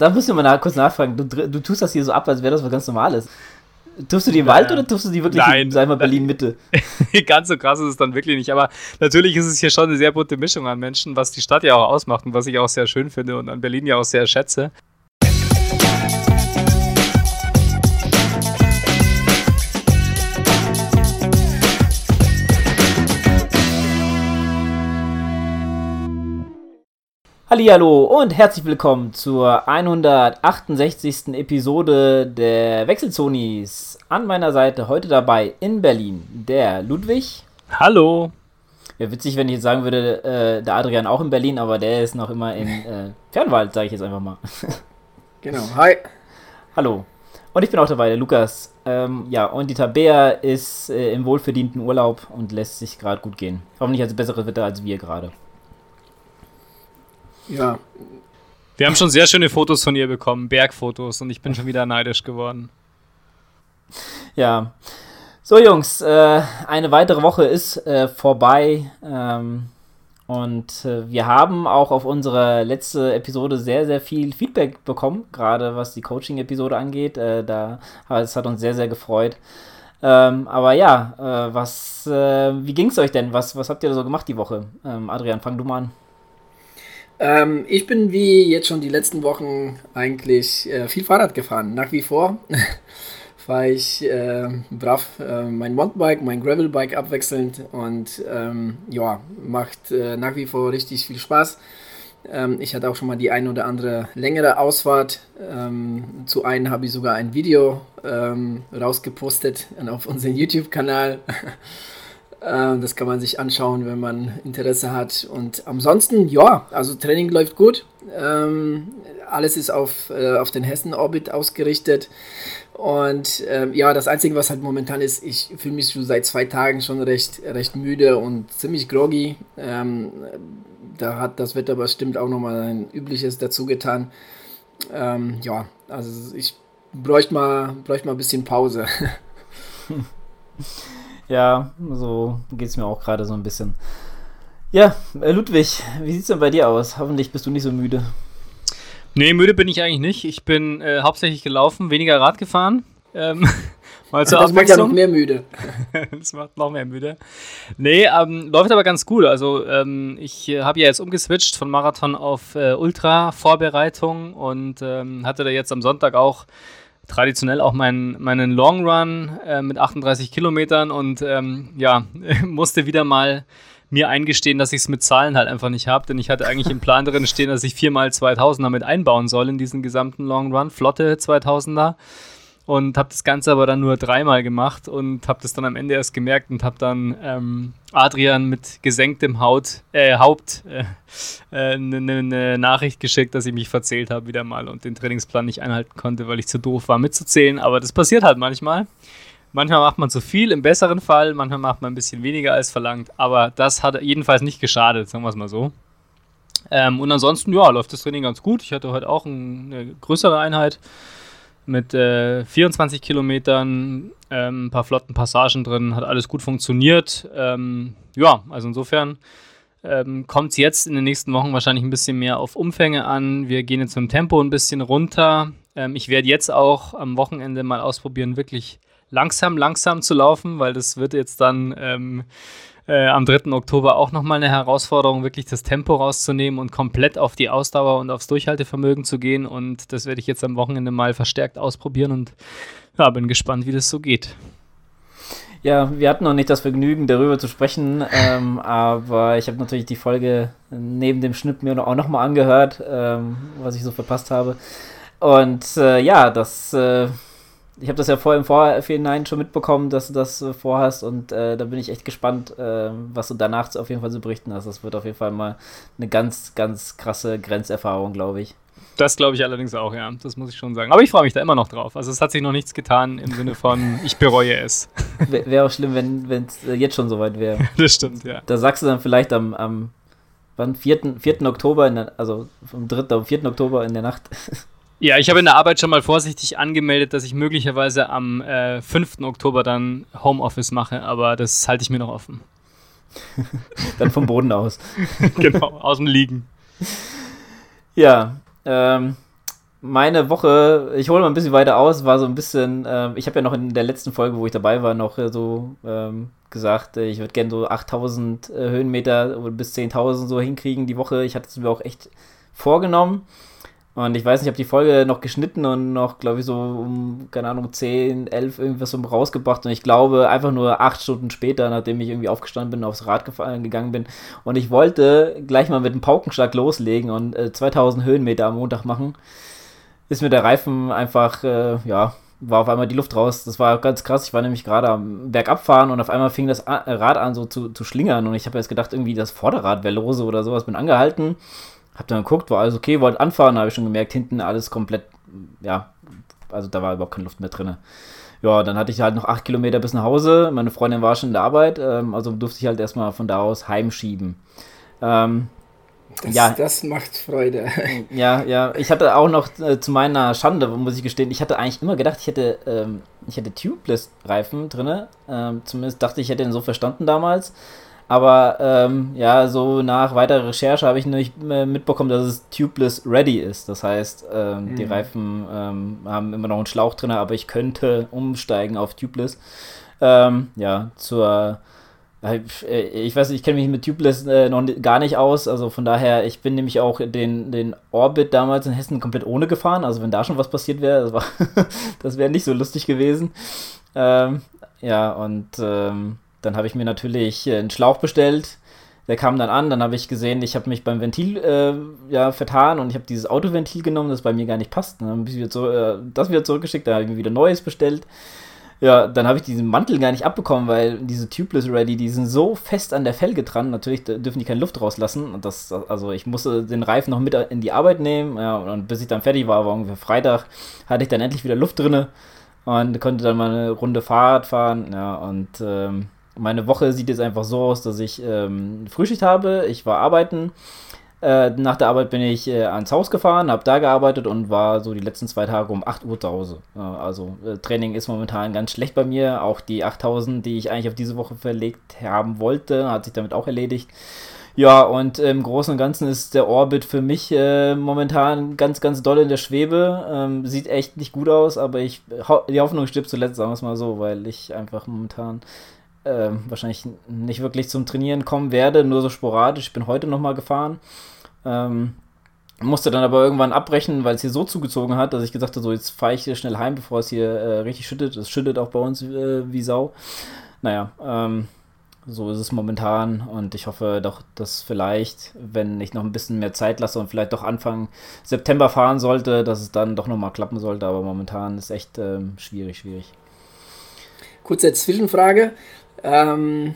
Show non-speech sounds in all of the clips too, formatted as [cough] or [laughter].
da müssen wir mal kurz nachfragen. Du, du tust das hier so ab, als wäre das was ganz Normales. Tust du die im Wald ja. oder tust du die wirklich Nein, in, sagen wir, Berlin-Mitte? [laughs] Ganz so krass ist es dann wirklich nicht. Aber natürlich ist es hier schon eine sehr bunte Mischung an Menschen, was die Stadt ja auch ausmacht und was ich auch sehr schön finde und an Berlin ja auch sehr schätze. Hallo und herzlich willkommen zur 168. Episode der Wechselzonis. An meiner Seite heute dabei in Berlin der Ludwig. Hallo. Wäre witzig, wenn ich jetzt sagen würde, äh, der Adrian auch in Berlin, aber der ist noch immer in [laughs] äh, Fernwald, sage ich jetzt einfach mal. [laughs] genau, hi. Hallo. Und ich bin auch dabei, der Lukas. Ähm, ja, und die Tabea ist äh, im wohlverdienten Urlaub und lässt sich gerade gut gehen. Hoffentlich hat sie besseres Wetter als wir gerade. Ja. Wir haben schon sehr schöne Fotos von ihr bekommen, Bergfotos, und ich bin schon wieder neidisch geworden. Ja. So, Jungs, äh, eine weitere Woche ist äh, vorbei. Ähm, und äh, wir haben auch auf unsere letzte Episode sehr, sehr viel Feedback bekommen, gerade was die Coaching-Episode angeht. Äh, da, es hat uns sehr, sehr gefreut. Ähm, aber ja, äh, was, äh, wie ging es euch denn? Was, was habt ihr so gemacht die Woche? Ähm, Adrian, fang du mal an. Ähm, ich bin wie jetzt schon die letzten Wochen eigentlich äh, viel Fahrrad gefahren. Nach wie vor [laughs] fahre ich äh, brav äh, mein Mountainbike, mein Gravelbike abwechselnd und ähm, ja, macht äh, nach wie vor richtig viel Spaß. Ähm, ich hatte auch schon mal die ein oder andere längere Ausfahrt. Ähm, zu einem habe ich sogar ein Video ähm, rausgepostet auf unserem [laughs] YouTube-Kanal. Äh, das kann man sich anschauen, wenn man Interesse hat. Und ansonsten, ja, also Training läuft gut. Ähm, alles ist auf, äh, auf den Hessen-Orbit ausgerichtet. Und ähm, ja, das Einzige, was halt momentan ist, ich fühle mich schon seit zwei Tagen schon recht, recht müde und ziemlich groggy. Ähm, da hat das Wetter bestimmt auch nochmal ein Übliches dazu getan. Ähm, ja, also ich bräuchte mal, bräuchte mal ein bisschen Pause. [laughs] [laughs] Ja, so geht es mir auch gerade so ein bisschen. Ja, äh, Ludwig, wie sieht es denn bei dir aus? Hoffentlich bist du nicht so müde. Nee, müde bin ich eigentlich nicht. Ich bin äh, hauptsächlich gelaufen, weniger Rad gefahren. Ähm, [laughs] mal zur das macht ja noch mehr müde. [laughs] das macht noch mehr müde. Nee, ähm, läuft aber ganz cool. Also ähm, ich äh, habe ja jetzt umgeswitcht von Marathon auf äh, Ultra-Vorbereitung und ähm, hatte da jetzt am Sonntag auch traditionell auch mein, meinen Long Run äh, mit 38 Kilometern und ähm, ja, [laughs] musste wieder mal mir eingestehen, dass ich es mit Zahlen halt einfach nicht habe, denn ich hatte eigentlich im Plan drin stehen, dass ich viermal 2000er mit einbauen soll in diesen gesamten Long Run, flotte 2000er und habe das Ganze aber dann nur dreimal gemacht und habe das dann am Ende erst gemerkt und habe dann ähm, Adrian mit gesenktem Haut, äh, Haupt eine äh, ne, ne, ne Nachricht geschickt, dass ich mich verzählt habe wieder mal und den Trainingsplan nicht einhalten konnte, weil ich zu doof war mitzuzählen. Aber das passiert halt manchmal. Manchmal macht man zu viel, im besseren Fall, manchmal macht man ein bisschen weniger als verlangt, aber das hat jedenfalls nicht geschadet, sagen wir es mal so. Ähm, und ansonsten, ja, läuft das Training ganz gut. Ich hatte heute auch ein, eine größere Einheit mit äh, 24 Kilometern, ähm, ein paar flotten Passagen drin, hat alles gut funktioniert. Ähm, ja, also insofern ähm, kommt es jetzt in den nächsten Wochen wahrscheinlich ein bisschen mehr auf Umfänge an. Wir gehen jetzt im Tempo ein bisschen runter. Ähm, ich werde jetzt auch am Wochenende mal ausprobieren, wirklich langsam, langsam zu laufen, weil das wird jetzt dann ähm, äh, am 3. Oktober auch nochmal eine Herausforderung, wirklich das Tempo rauszunehmen und komplett auf die Ausdauer und aufs Durchhaltevermögen zu gehen. Und das werde ich jetzt am Wochenende mal verstärkt ausprobieren und ja, bin gespannt, wie das so geht. Ja, wir hatten noch nicht das Vergnügen, darüber zu sprechen, ähm, aber ich habe natürlich die Folge neben dem Schnitt mir auch nochmal angehört, ähm, was ich so verpasst habe. Und äh, ja, das äh, ich habe das ja vorher im Vorhinein schon mitbekommen, dass du das äh, vorhast und äh, da bin ich echt gespannt, äh, was du danach auf jeden Fall zu berichten hast. Das wird auf jeden Fall mal eine ganz, ganz krasse Grenzerfahrung, glaube ich. Das glaube ich allerdings auch, ja. Das muss ich schon sagen. Aber ich freue mich da immer noch drauf. Also es hat sich noch nichts getan im Sinne von, [laughs] ich bereue es. Wäre auch schlimm, wenn es äh, jetzt schon soweit wäre. [laughs] Das stimmt, ja. Da sagst du dann vielleicht am, am wann, 4. 4. Oktober, der, also vom 3. auf 4. Oktober in der Nacht. [laughs] Ja, ich habe in der Arbeit schon mal vorsichtig angemeldet, dass ich möglicherweise am äh, 5. Oktober dann Homeoffice mache, aber das halte ich mir noch offen. [laughs] dann vom Boden aus. [laughs] genau, aus dem Liegen. Ja, ähm, meine Woche, ich hole mal ein bisschen weiter aus, war so ein bisschen, äh, ich habe ja noch in der letzten Folge, wo ich dabei war, noch äh, so ähm, gesagt, äh, ich würde gerne so 8000 äh, Höhenmeter bis 10.000 so hinkriegen die Woche. Ich hatte es mir auch echt vorgenommen. Und ich weiß nicht, ich habe die Folge noch geschnitten und noch, glaube ich, so um, keine Ahnung, 10, 11 irgendwas so rausgebracht. Und ich glaube, einfach nur acht Stunden später, nachdem ich irgendwie aufgestanden bin, aufs Rad gefallen, gegangen bin. Und ich wollte gleich mal mit dem Paukenschlag loslegen und äh, 2000 Höhenmeter am Montag machen. Ist mir der Reifen einfach, äh, ja, war auf einmal die Luft raus. Das war ganz krass. Ich war nämlich gerade am Bergabfahren und auf einmal fing das Rad an so zu, zu schlingern. Und ich habe jetzt gedacht, irgendwie das Vorderrad wäre lose oder sowas. Bin angehalten hab dann geguckt, war alles okay, wollte anfahren, habe ich schon gemerkt, hinten alles komplett, ja, also da war überhaupt keine Luft mehr drin. Ja, dann hatte ich halt noch acht Kilometer bis nach Hause. Meine Freundin war schon in der Arbeit, ähm, also durfte ich halt erstmal von da aus heimschieben. Ähm, das, ja, das macht Freude. [laughs] Ja, ja. Ich hatte auch noch äh, zu meiner Schande, muss ich gestehen, ich hatte eigentlich immer gedacht, ich hätte, ähm, ich hätte Tubeless-Reifen drin. Ähm, zumindest dachte ich, ich hätte ihn so verstanden damals. Aber ähm, ja, so nach weiterer Recherche habe ich nicht mitbekommen, dass es tubeless ready ist. Das heißt, ähm, mhm. die Reifen ähm, haben immer noch einen Schlauch drin, aber ich könnte umsteigen auf tubeless. Ähm, ja, zur äh, ich weiß nicht, ich kenne mich mit Tubeless äh, noch gar nicht aus, also von daher, ich bin nämlich auch den, den Orbit damals in Hessen komplett ohne gefahren, also wenn da schon was passiert wäre, das, [laughs] das wäre nicht so lustig gewesen. Ähm, ja, und ähm, dann habe ich mir natürlich äh, einen Schlauch bestellt. Der kam dann an, dann habe ich gesehen, ich habe mich beim Ventil äh, ja, vertan und ich habe dieses Autoventil genommen, das bei mir gar nicht passt. Dann habe ich wieder zu, äh, das wieder zurückgeschickt, dann habe ich mir wieder Neues bestellt. Ja, dann habe ich diesen Mantel gar nicht abbekommen, weil diese Tubeless Ready, die sind so fest an der Felge dran. Natürlich dürfen die keine Luft rauslassen. Und das, also ich musste den Reifen noch mit in die Arbeit nehmen. Ja, und bis ich dann fertig war, war ungefähr Freitag, hatte ich dann endlich wieder Luft drinne und konnte dann mal eine Runde Fahrrad fahren. Ja, und ähm, meine Woche sieht jetzt einfach so aus, dass ich ähm, Frühschicht habe. Ich war arbeiten. Äh, nach der Arbeit bin ich äh, ans Haus gefahren, habe da gearbeitet und war so die letzten zwei Tage um 8 Uhr zu Hause. Äh, also Training ist momentan ganz schlecht bei mir. Auch die 8000, die ich eigentlich auf diese Woche verlegt haben wollte, hat sich damit auch erledigt. Ja, und im Großen und Ganzen ist der Orbit für mich äh, momentan ganz, ganz doll in der Schwebe. Ähm, sieht echt nicht gut aus, aber ich die Hoffnung stirbt zuletzt, sagen wir es mal so, weil ich einfach momentan äh, wahrscheinlich nicht wirklich zum Trainieren kommen werde, nur so sporadisch. Ich bin heute nochmal gefahren. Ähm, musste dann aber irgendwann abbrechen, weil es hier so zugezogen hat, dass ich gesagt habe, so jetzt fahre ich hier schnell heim, bevor es hier äh, richtig schüttet. Es schüttet auch bei uns äh, wie Sau. Naja, ähm, so ist es momentan und ich hoffe doch, dass vielleicht, wenn ich noch ein bisschen mehr Zeit lasse und vielleicht doch Anfang September fahren sollte, dass es dann doch nochmal klappen sollte, aber momentan ist echt ähm, schwierig, schwierig. Kurze Zwischenfrage. Ähm,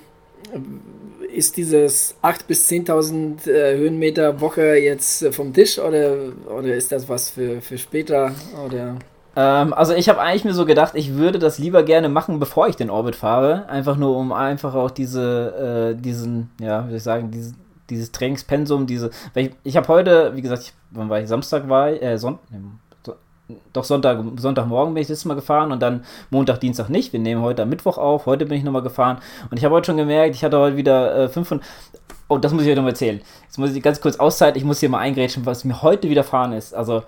ist dieses 8.000 bis 10.000 äh, Höhenmeter Woche jetzt äh, vom Tisch oder, oder ist das was für, für später? Oder? Ähm, also ich habe eigentlich mir so gedacht, ich würde das lieber gerne machen, bevor ich den Orbit fahre. Einfach nur, um einfach auch diese, äh, diesen, ja, wie soll ich sagen, dieses, dieses Trainingspensum, diese, ich, ich habe heute, wie gesagt, ich, wann war ich, Samstag war ich, äh, Sonntag, doch Sonntag, Sonntagmorgen bin ich das Mal gefahren und dann Montag, Dienstag nicht. Wir nehmen heute am Mittwoch auf. Heute bin ich nochmal gefahren und ich habe heute schon gemerkt, ich hatte heute wieder äh, 500. Oh, das muss ich euch nochmal erzählen. Jetzt muss ich ganz kurz Auszeit. Ich muss hier mal eingrätschen, was mir heute widerfahren ist. Also,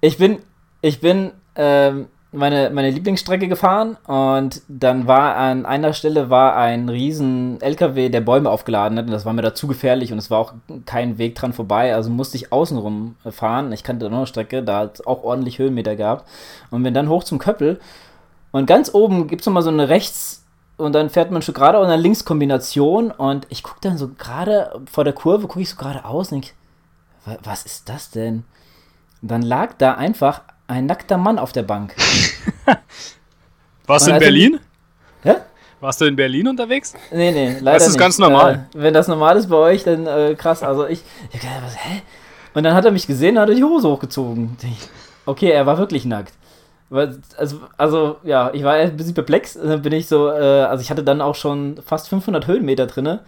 ich bin, ich bin ähm, meine, meine Lieblingsstrecke gefahren und dann war an einer Stelle war ein riesen LKW, der Bäume aufgeladen hat und das war mir da zu gefährlich und es war auch kein Weg dran vorbei, also musste ich außenrum fahren. Ich kannte noch eine Strecke, da hat es auch ordentlich Höhenmeter gehabt und bin dann hoch zum Köppel und ganz oben gibt es nochmal so eine rechts und dann fährt man schon gerade und eine Linkskombination und ich gucke dann so gerade vor der Kurve, gucke ich so gerade aus und denke, was ist das denn? Dann lag da einfach ein nackter Mann auf der Bank. [laughs] Warst du in also, Berlin? Hä? Warst du in Berlin unterwegs? Nee, nee, leider Das ist nicht. ganz normal. Äh, wenn das normal ist bei euch, dann äh, krass. Also ich, ich gedacht, was, hä? Und dann hat er mich gesehen und hat die Hose hochgezogen. Okay, er war wirklich nackt. Also, also ja, ich war ein bisschen perplex. Dann bin ich so, äh, also ich hatte dann auch schon fast 500 Höhenmeter drinne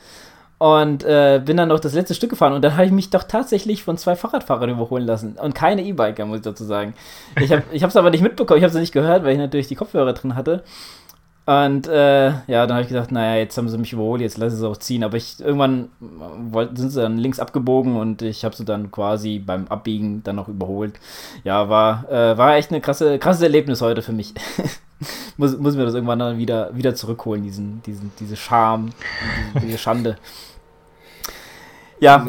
und äh, bin dann noch das letzte Stück gefahren und dann habe ich mich doch tatsächlich von zwei Fahrradfahrern überholen lassen und keine E-Biker, muss ich dazu sagen. Ich habe es aber nicht mitbekommen, ich habe es nicht gehört, weil ich natürlich die Kopfhörer drin hatte. Und äh, ja, dann habe ich gedacht, naja, jetzt haben sie mich überholt, jetzt lasse ich es auch ziehen. Aber ich irgendwann wollt, sind sie dann links abgebogen und ich habe sie dann quasi beim Abbiegen dann noch überholt. Ja, war, äh, war echt ein krasse, krasses Erlebnis heute für mich. [laughs] muss, muss mir das irgendwann dann wieder, wieder zurückholen, diesen, diesen, diese Scham, diese, diese Schande. Ja,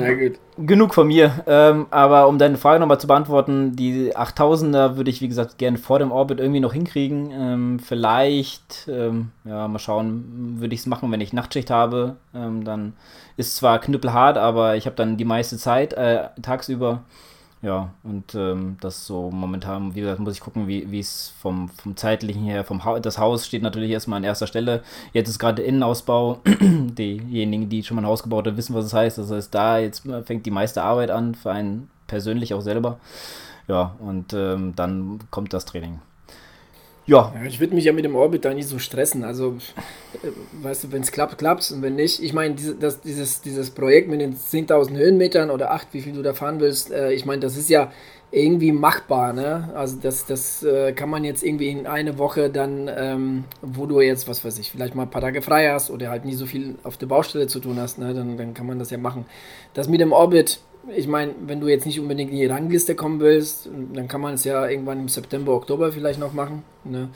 genug von mir. Ähm, aber um deine Frage nochmal zu beantworten, die 8000er würde ich, wie gesagt, gerne vor dem Orbit irgendwie noch hinkriegen. Ähm, vielleicht, ähm, ja, mal schauen, würde ich es machen, wenn ich Nachtschicht habe. Ähm, dann ist zwar knüppelhart, aber ich habe dann die meiste Zeit äh, tagsüber. Ja, und ähm, das so momentan, wie gesagt, muss ich gucken, wie es vom, vom zeitlichen her, vom ha das Haus steht natürlich erstmal an erster Stelle. Jetzt ist gerade Innenausbau. [clears throat] Diejenigen, die schon mal ein Haus gebaut haben, wissen, was es das heißt. Das heißt, da jetzt fängt die meiste Arbeit an, für einen persönlich auch selber. Ja, und ähm, dann kommt das Training. Ja. ja ich würde mich ja mit dem Orbit da nicht so stressen. Also, äh, weißt du, wenn es klappt, klappt es. Und wenn nicht, ich meine, diese, dieses, dieses Projekt mit den 10.000 Höhenmetern oder 8, wie viel du da fahren willst, äh, ich meine, das ist ja irgendwie machbar. Ne? Also, das, das äh, kann man jetzt irgendwie in eine Woche dann, ähm, wo du jetzt, was weiß ich, vielleicht mal ein paar Tage frei hast oder halt nie so viel auf der Baustelle zu tun hast, ne? dann, dann kann man das ja machen. Das mit dem Orbit, ich meine, wenn du jetzt nicht unbedingt in die Rangliste kommen willst, dann kann man es ja irgendwann im September, Oktober vielleicht noch machen. Ne?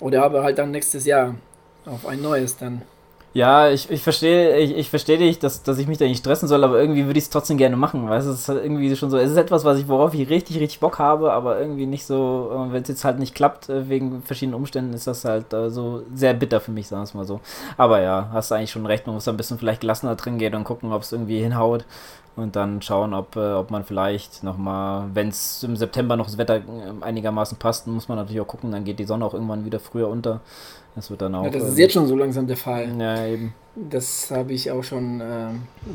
Oder aber halt dann nächstes Jahr auf ein neues dann. Ja, ich, ich verstehe ich, ich versteh dich, dass, dass ich mich da nicht stressen soll, aber irgendwie würde ich es trotzdem gerne machen. Weißt du, es ist halt irgendwie schon so, es ist etwas, was ich, worauf ich richtig, richtig Bock habe, aber irgendwie nicht so, äh, wenn es jetzt halt nicht klappt, äh, wegen verschiedenen Umständen, ist das halt äh, so sehr bitter für mich, sagen wir es mal so. Aber ja, hast du eigentlich schon recht, man muss da ein bisschen vielleicht gelassener drin gehen und gucken, ob es irgendwie hinhaut und dann schauen, ob, äh, ob man vielleicht nochmal, wenn es im September noch das Wetter äh, einigermaßen passt, muss man natürlich auch gucken, dann geht die Sonne auch irgendwann wieder früher unter. Das wird dann auch. Ja, das ist jetzt schon so langsam der Fall. Ja, eben. Das habe ich auch schon äh,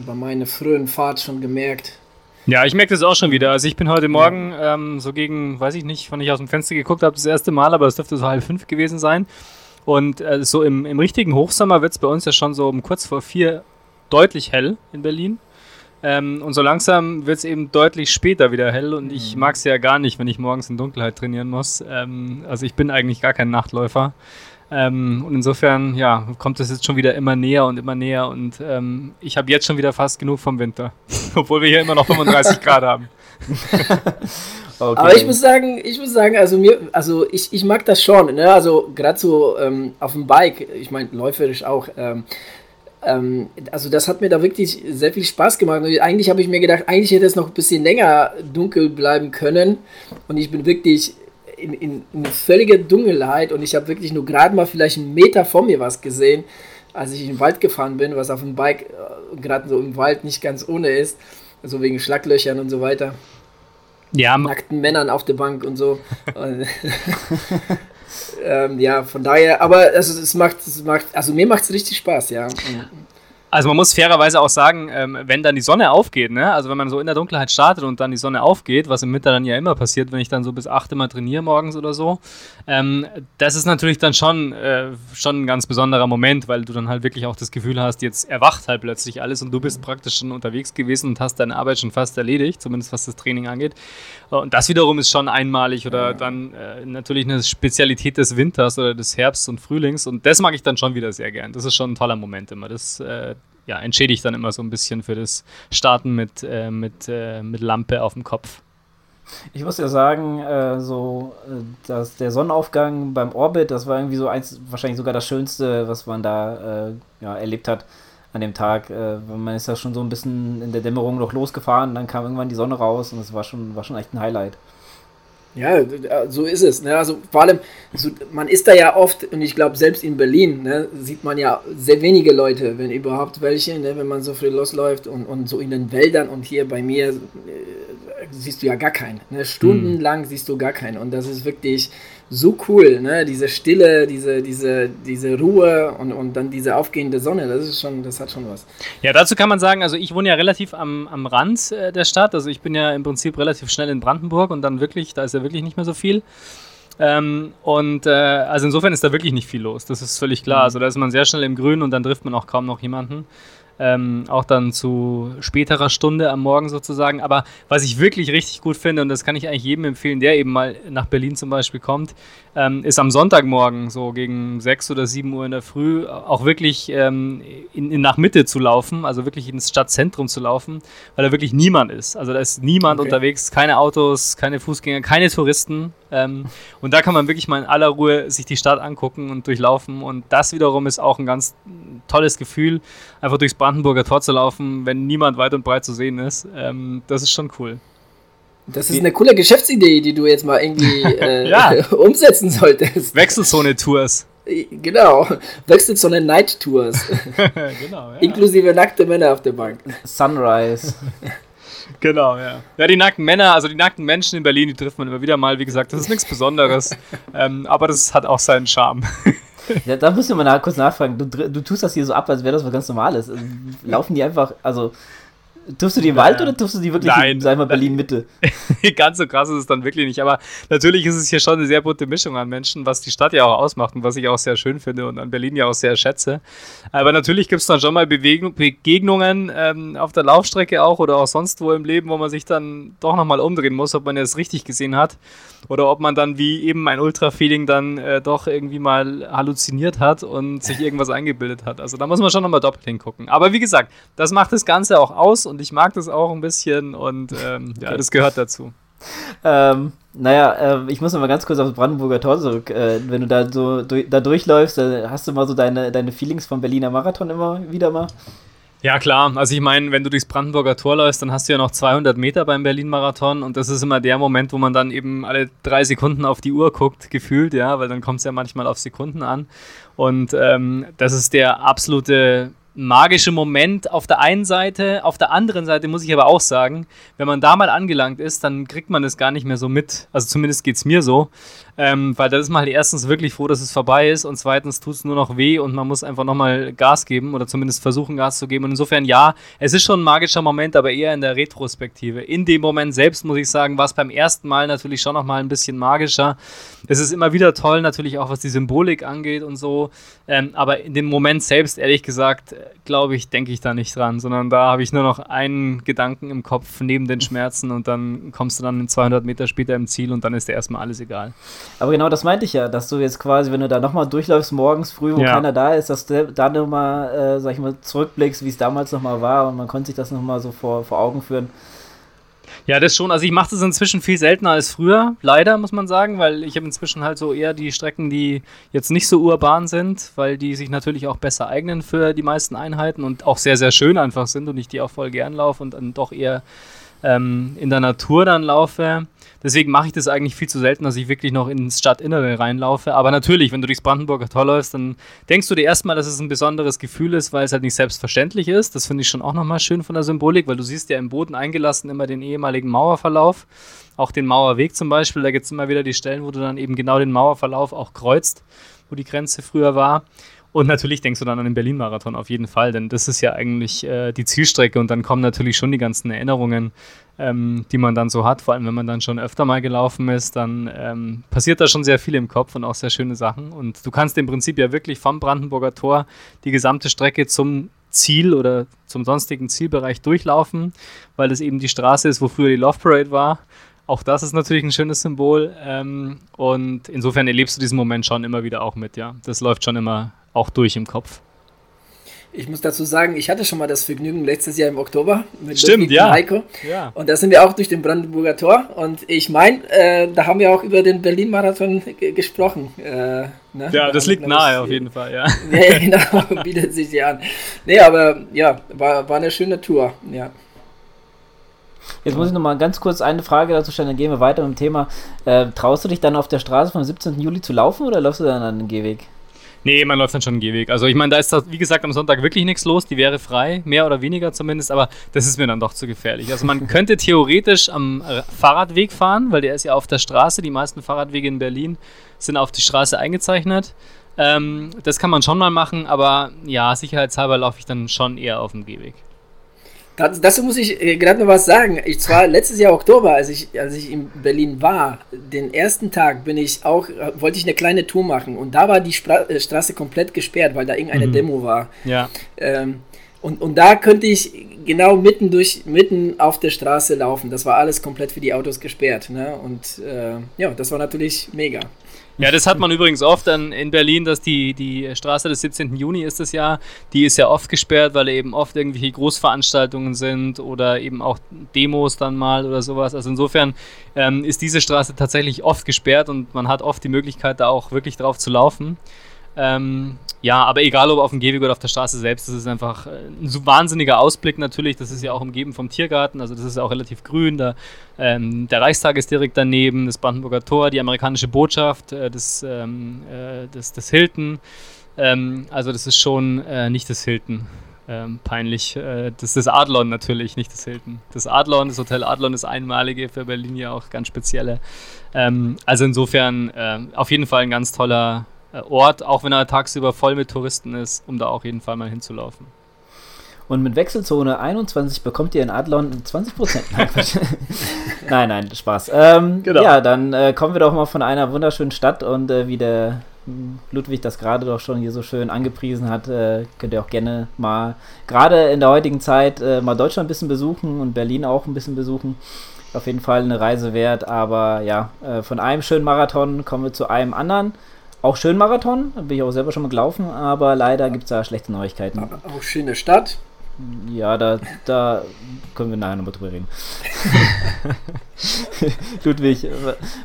bei meiner frühen Fahrt schon gemerkt. Ja, ich merke das auch schon wieder. Also ich bin heute Morgen ja. ähm, so gegen, weiß ich nicht, wann ich aus dem Fenster geguckt habe, das erste Mal, aber es dürfte so halb fünf gewesen sein. Und äh, so im, im richtigen Hochsommer wird es bei uns ja schon so um kurz vor vier deutlich hell in Berlin. Ähm, und so langsam wird es eben deutlich später wieder hell und ich mhm. mag es ja gar nicht, wenn ich morgens in Dunkelheit trainieren muss. Ähm, also ich bin eigentlich gar kein Nachtläufer. Ähm, und insofern, ja, kommt es jetzt schon wieder immer näher und immer näher und ähm, ich habe jetzt schon wieder fast genug vom Winter, [laughs] obwohl wir hier immer noch 35 Grad haben. [laughs] Okay. Aber ich muss sagen, ich muss sagen, also mir, also ich, ich mag das schon, ne? Also gerade so ähm, auf dem Bike, ich meine läuferisch auch. Ähm, ähm, also das hat mir da wirklich sehr viel Spaß gemacht. Und eigentlich habe ich mir gedacht, eigentlich hätte es noch ein bisschen länger dunkel bleiben können. Und ich bin wirklich in, in, in völliger Dunkelheit und ich habe wirklich nur gerade mal vielleicht einen Meter vor mir was gesehen, als ich in den Wald gefahren bin, was auf dem Bike äh, gerade so im Wald nicht ganz ohne ist. Also wegen Schlaglöchern und so weiter. Ja, nackten Männern auf der Bank und so. [laughs] ähm, ja, von daher, aber also es macht, es macht, also mir macht es richtig Spaß, ja. Also man muss fairerweise auch sagen, ähm, wenn dann die Sonne aufgeht, ne? also wenn man so in der Dunkelheit startet und dann die Sonne aufgeht, was im Winter dann ja immer passiert, wenn ich dann so bis 8 immer trainiere morgens oder so, ähm, das ist natürlich dann schon, äh, schon ein ganz besonderer Moment, weil du dann halt wirklich auch das Gefühl hast, jetzt erwacht halt plötzlich alles und du bist praktisch schon unterwegs gewesen und hast deine Arbeit schon fast erledigt, zumindest was das Training angeht. Und das wiederum ist schon einmalig oder dann äh, natürlich eine Spezialität des Winters oder des Herbst und Frühlings und das mag ich dann schon wieder sehr gern. Das ist schon ein toller Moment immer. Das äh, ja, entschädigt dann immer so ein bisschen für das Starten mit, äh, mit, äh, mit Lampe auf dem Kopf. Ich muss ja sagen, äh, so, äh, dass der Sonnenaufgang beim Orbit, das war irgendwie so eins, wahrscheinlich sogar das Schönste, was man da äh, ja, erlebt hat an dem Tag. Äh, man ist ja schon so ein bisschen in der Dämmerung noch losgefahren, dann kam irgendwann die Sonne raus und es war schon, war schon echt ein Highlight. Ja, so ist es. Ne? Also vor allem, so, man ist da ja oft, und ich glaube, selbst in Berlin ne, sieht man ja sehr wenige Leute, wenn überhaupt welche, ne, wenn man so früh losläuft und, und so in den Wäldern und hier bei mir äh, siehst du ja gar keinen. Ne? Stundenlang hm. siehst du gar keinen. Und das ist wirklich so cool, ne? Diese Stille, diese, diese, diese Ruhe und, und dann diese aufgehende Sonne, das ist schon, das hat schon was. Ja, dazu kann man sagen, also ich wohne ja relativ am, am Rand äh, der Stadt, also ich bin ja im Prinzip relativ schnell in Brandenburg und dann wirklich, da ist ja wirklich nicht mehr so viel. Ähm, und äh, also insofern ist da wirklich nicht viel los, das ist völlig klar. Mhm. Also da ist man sehr schnell im Grün und dann trifft man auch kaum noch jemanden. Ähm, auch dann zu späterer Stunde am Morgen sozusagen. Aber was ich wirklich richtig gut finde, und das kann ich eigentlich jedem empfehlen, der eben mal nach Berlin zum Beispiel kommt, ähm, ist am Sonntagmorgen so gegen 6 oder 7 Uhr in der Früh auch wirklich ähm, in, in, nach Mitte zu laufen, also wirklich ins Stadtzentrum zu laufen, weil da wirklich niemand ist. Also da ist niemand okay. unterwegs, keine Autos, keine Fußgänger, keine Touristen. Ähm, und da kann man wirklich mal in aller Ruhe sich die Stadt angucken und durchlaufen. Und das wiederum ist auch ein ganz tolles Gefühl, einfach durchs Brandenburger Tor zu laufen, wenn niemand weit und breit zu sehen ist. Ähm, das ist schon cool. Das ist eine coole Geschäftsidee, die du jetzt mal irgendwie [laughs] äh, ja. [laughs] umsetzen solltest. Wechselzone-Tours. Genau, Wechselzone Night Tours. [laughs] genau, ja. Inklusive nackte Männer auf der Bank. Sunrise. Genau, ja. Ja, die nackten Männer, also die nackten Menschen in Berlin, die trifft man immer wieder mal. Wie gesagt, das ist nichts Besonderes. [laughs] ähm, aber das hat auch seinen Charme. ja, da müssen wir mal kurz nachfragen. Du, du tust das hier so ab, als wäre das was ganz Normales. Laufen die einfach, also Tust du die im Wald oder tust du die wirklich Nein, in, sagen wir, Berlin-Mitte? [laughs] Ganz so krass ist es dann wirklich nicht. Aber natürlich ist es hier schon eine sehr bunte Mischung an Menschen, was die Stadt ja auch ausmacht und was ich auch sehr schön finde und an Berlin ja auch sehr schätze. Aber natürlich gibt es dann schon mal Bewegung, Begegnungen ähm, auf der Laufstrecke auch oder auch sonst wo im Leben, wo man sich dann doch nochmal umdrehen muss, ob man es richtig gesehen hat oder ob man dann wie eben ein Ultra-Feeling dann äh, doch irgendwie mal halluziniert hat und sich irgendwas eingebildet hat. Also da muss man schon nochmal doppelt hingucken. Aber wie gesagt, das macht das Ganze auch aus und und ich mag das auch ein bisschen und ähm, ja, okay. das gehört dazu. Ähm, naja, äh, ich muss noch mal ganz kurz auf das Brandenburger Tor zurück. Äh, wenn du da so durch, da durchläufst, äh, hast du mal so deine, deine Feelings vom Berliner Marathon immer wieder mal? Ja, klar. Also ich meine, wenn du durchs Brandenburger Tor läufst, dann hast du ja noch 200 Meter beim Berlin-Marathon und das ist immer der Moment, wo man dann eben alle drei Sekunden auf die Uhr guckt, gefühlt, ja, weil dann kommt es ja manchmal auf Sekunden an. Und ähm, das ist der absolute magische Moment auf der einen Seite. Auf der anderen Seite muss ich aber auch sagen, wenn man da mal angelangt ist, dann kriegt man es gar nicht mehr so mit. Also zumindest geht es mir so. Ähm, weil da ist man halt erstens wirklich froh, dass es vorbei ist und zweitens tut es nur noch weh und man muss einfach nochmal Gas geben oder zumindest versuchen, Gas zu geben. Und insofern ja, es ist schon ein magischer Moment, aber eher in der Retrospektive. In dem Moment selbst, muss ich sagen, war es beim ersten Mal natürlich schon nochmal ein bisschen magischer. Es ist immer wieder toll, natürlich auch was die Symbolik angeht und so. Ähm, aber in dem Moment selbst, ehrlich gesagt, glaube ich, denke ich da nicht dran, sondern da habe ich nur noch einen Gedanken im Kopf neben den Schmerzen und dann kommst du dann 200 Meter später im Ziel und dann ist dir erstmal alles egal. Aber genau das meinte ich ja, dass du jetzt quasi, wenn du da nochmal durchläufst morgens früh, wo ja. keiner da ist, dass du da nochmal, äh, sag ich mal, zurückblickst, wie es damals nochmal war und man konnte sich das nochmal so vor, vor Augen führen. Ja, das schon. Also ich mache das inzwischen viel seltener als früher, leider muss man sagen, weil ich habe inzwischen halt so eher die Strecken, die jetzt nicht so urban sind, weil die sich natürlich auch besser eignen für die meisten Einheiten und auch sehr, sehr schön einfach sind und ich die auch voll gern laufe und dann doch eher ähm, in der Natur dann laufe. Deswegen mache ich das eigentlich viel zu selten, dass ich wirklich noch ins Stadtinnere reinlaufe. Aber natürlich, wenn du durchs Brandenburger Tor läufst, dann denkst du dir erstmal, dass es ein besonderes Gefühl ist, weil es halt nicht selbstverständlich ist. Das finde ich schon auch nochmal schön von der Symbolik, weil du siehst ja im Boden eingelassen immer den ehemaligen Mauerverlauf. Auch den Mauerweg zum Beispiel, da gibt es immer wieder die Stellen, wo du dann eben genau den Mauerverlauf auch kreuzt, wo die Grenze früher war. Und natürlich denkst du dann an den Berlin-Marathon auf jeden Fall, denn das ist ja eigentlich äh, die Zielstrecke und dann kommen natürlich schon die ganzen Erinnerungen, ähm, die man dann so hat. Vor allem, wenn man dann schon öfter mal gelaufen ist, dann ähm, passiert da schon sehr viel im Kopf und auch sehr schöne Sachen. Und du kannst im Prinzip ja wirklich vom Brandenburger Tor die gesamte Strecke zum Ziel oder zum sonstigen Zielbereich durchlaufen, weil es eben die Straße ist, wo früher die Love Parade war. Auch das ist natürlich ein schönes Symbol. Ähm, und insofern erlebst du diesen Moment schon immer wieder auch mit, ja. Das läuft schon immer auch durch im Kopf. Ich muss dazu sagen, ich hatte schon mal das Vergnügen letztes Jahr im Oktober mit Stimmt, ja. Heiko. ja. Und da sind wir auch durch den Brandenburger Tor. Und ich meine, äh, da haben wir auch über den Berlin-Marathon gesprochen. Äh, ne? Ja, da das liegt nahe auf jeden Fall, ja. [laughs] ja, genau, [laughs] bietet sich ja an. Nee, aber ja, war, war eine schöne Tour, ja. Jetzt muss ich noch mal ganz kurz eine Frage dazu stellen, dann gehen wir weiter mit dem Thema. Äh, traust du dich dann auf der Straße vom 17. Juli zu laufen oder läufst du dann an den Gehweg? Nee, man läuft dann schon einen Gehweg. Also ich meine, da ist da, wie gesagt, am Sonntag wirklich nichts los. Die wäre frei, mehr oder weniger zumindest, aber das ist mir dann doch zu gefährlich. Also man [laughs] könnte theoretisch am äh, Fahrradweg fahren, weil der ist ja auf der Straße. Die meisten Fahrradwege in Berlin sind auf die Straße eingezeichnet. Ähm, das kann man schon mal machen, aber ja, sicherheitshalber laufe ich dann schon eher auf dem Gehweg. Das, dazu muss ich äh, gerade noch was sagen. Ich zwar letztes Jahr Oktober, als ich, als ich in Berlin war, den ersten Tag bin ich auch, wollte ich eine kleine Tour machen und da war die Spra äh, Straße komplett gesperrt, weil da irgendeine mhm. Demo war. Ja. Ähm, Und, und da könnte ich genau mitten durch, mitten auf der Straße laufen. Das war alles komplett für die Autos gesperrt. Ne? Und äh, ja, das war natürlich mega. Ja, das hat man übrigens oft an, in Berlin, dass die, die Straße des 17. Juni ist das Jahr, die ist ja oft gesperrt, weil eben oft irgendwelche Großveranstaltungen sind oder eben auch Demos dann mal oder sowas. Also insofern ähm, ist diese Straße tatsächlich oft gesperrt und man hat oft die Möglichkeit, da auch wirklich drauf zu laufen. Ähm, ja, aber egal ob auf dem Gehweg oder auf der Straße selbst, das ist einfach äh, ein so wahnsinniger Ausblick natürlich. Das ist ja auch umgeben vom Tiergarten, also das ist auch relativ grün. Da, ähm, der Reichstag ist direkt daneben, das Brandenburger Tor, die amerikanische Botschaft, äh, das, ähm, äh, das, das Hilton. Ähm, also das ist schon äh, nicht das Hilton. Ähm, peinlich. Äh, das ist das Adlon natürlich, nicht das Hilton. Das Adlon, das Hotel Adlon ist einmalige für Berlin ja auch ganz spezielle. Ähm, also insofern äh, auf jeden Fall ein ganz toller Ort, auch wenn er tagsüber voll mit Touristen ist, um da auch jeden Fall mal hinzulaufen. Und mit Wechselzone 21 bekommt ihr in Adlon 20%. [laughs] [laughs] nein, nein, Spaß. Ähm, genau. Ja, dann äh, kommen wir doch mal von einer wunderschönen Stadt und äh, wie der Ludwig das gerade doch schon hier so schön angepriesen hat, äh, könnt ihr auch gerne mal, gerade in der heutigen Zeit, äh, mal Deutschland ein bisschen besuchen und Berlin auch ein bisschen besuchen. Auf jeden Fall eine Reise wert, aber ja, äh, von einem schönen Marathon kommen wir zu einem anderen. Auch schön Marathon, bin ich auch selber schon mal gelaufen, aber leider gibt es da schlechte Neuigkeiten. Auch schöne Stadt. Ja, da, da können wir nachher nochmal drüber reden. [laughs] [laughs] Ludwig,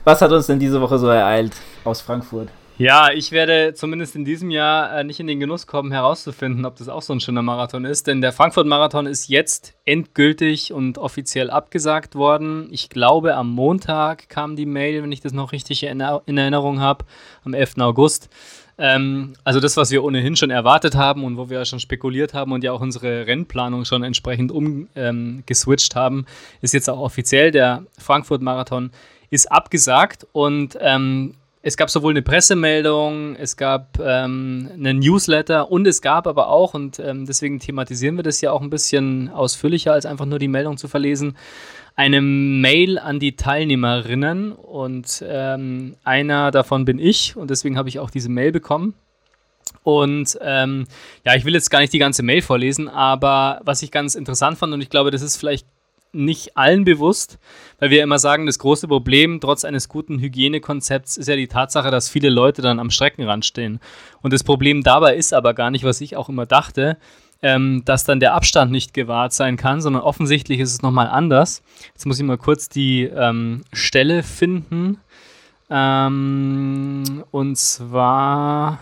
was hat uns denn diese Woche so ereilt aus Frankfurt? Ja, ich werde zumindest in diesem Jahr äh, nicht in den Genuss kommen, herauszufinden, ob das auch so ein schöner Marathon ist. Denn der Frankfurt-Marathon ist jetzt endgültig und offiziell abgesagt worden. Ich glaube, am Montag kam die Mail, wenn ich das noch richtig in Erinnerung habe, am 11. August. Ähm, also das, was wir ohnehin schon erwartet haben und wo wir schon spekuliert haben und ja auch unsere Rennplanung schon entsprechend umgeswitcht ähm, haben, ist jetzt auch offiziell. Der Frankfurt-Marathon ist abgesagt und ähm, es gab sowohl eine Pressemeldung, es gab ähm, einen Newsletter und es gab aber auch, und ähm, deswegen thematisieren wir das ja auch ein bisschen ausführlicher, als einfach nur die Meldung zu verlesen, eine Mail an die Teilnehmerinnen und ähm, einer davon bin ich und deswegen habe ich auch diese Mail bekommen. Und ähm, ja, ich will jetzt gar nicht die ganze Mail vorlesen, aber was ich ganz interessant fand und ich glaube, das ist vielleicht nicht allen bewusst, weil wir immer sagen, das große Problem trotz eines guten Hygienekonzepts ist ja die Tatsache, dass viele Leute dann am Streckenrand stehen. Und das Problem dabei ist aber gar nicht, was ich auch immer dachte, ähm, dass dann der Abstand nicht gewahrt sein kann, sondern offensichtlich ist es nochmal anders. Jetzt muss ich mal kurz die ähm, Stelle finden. Ähm, und zwar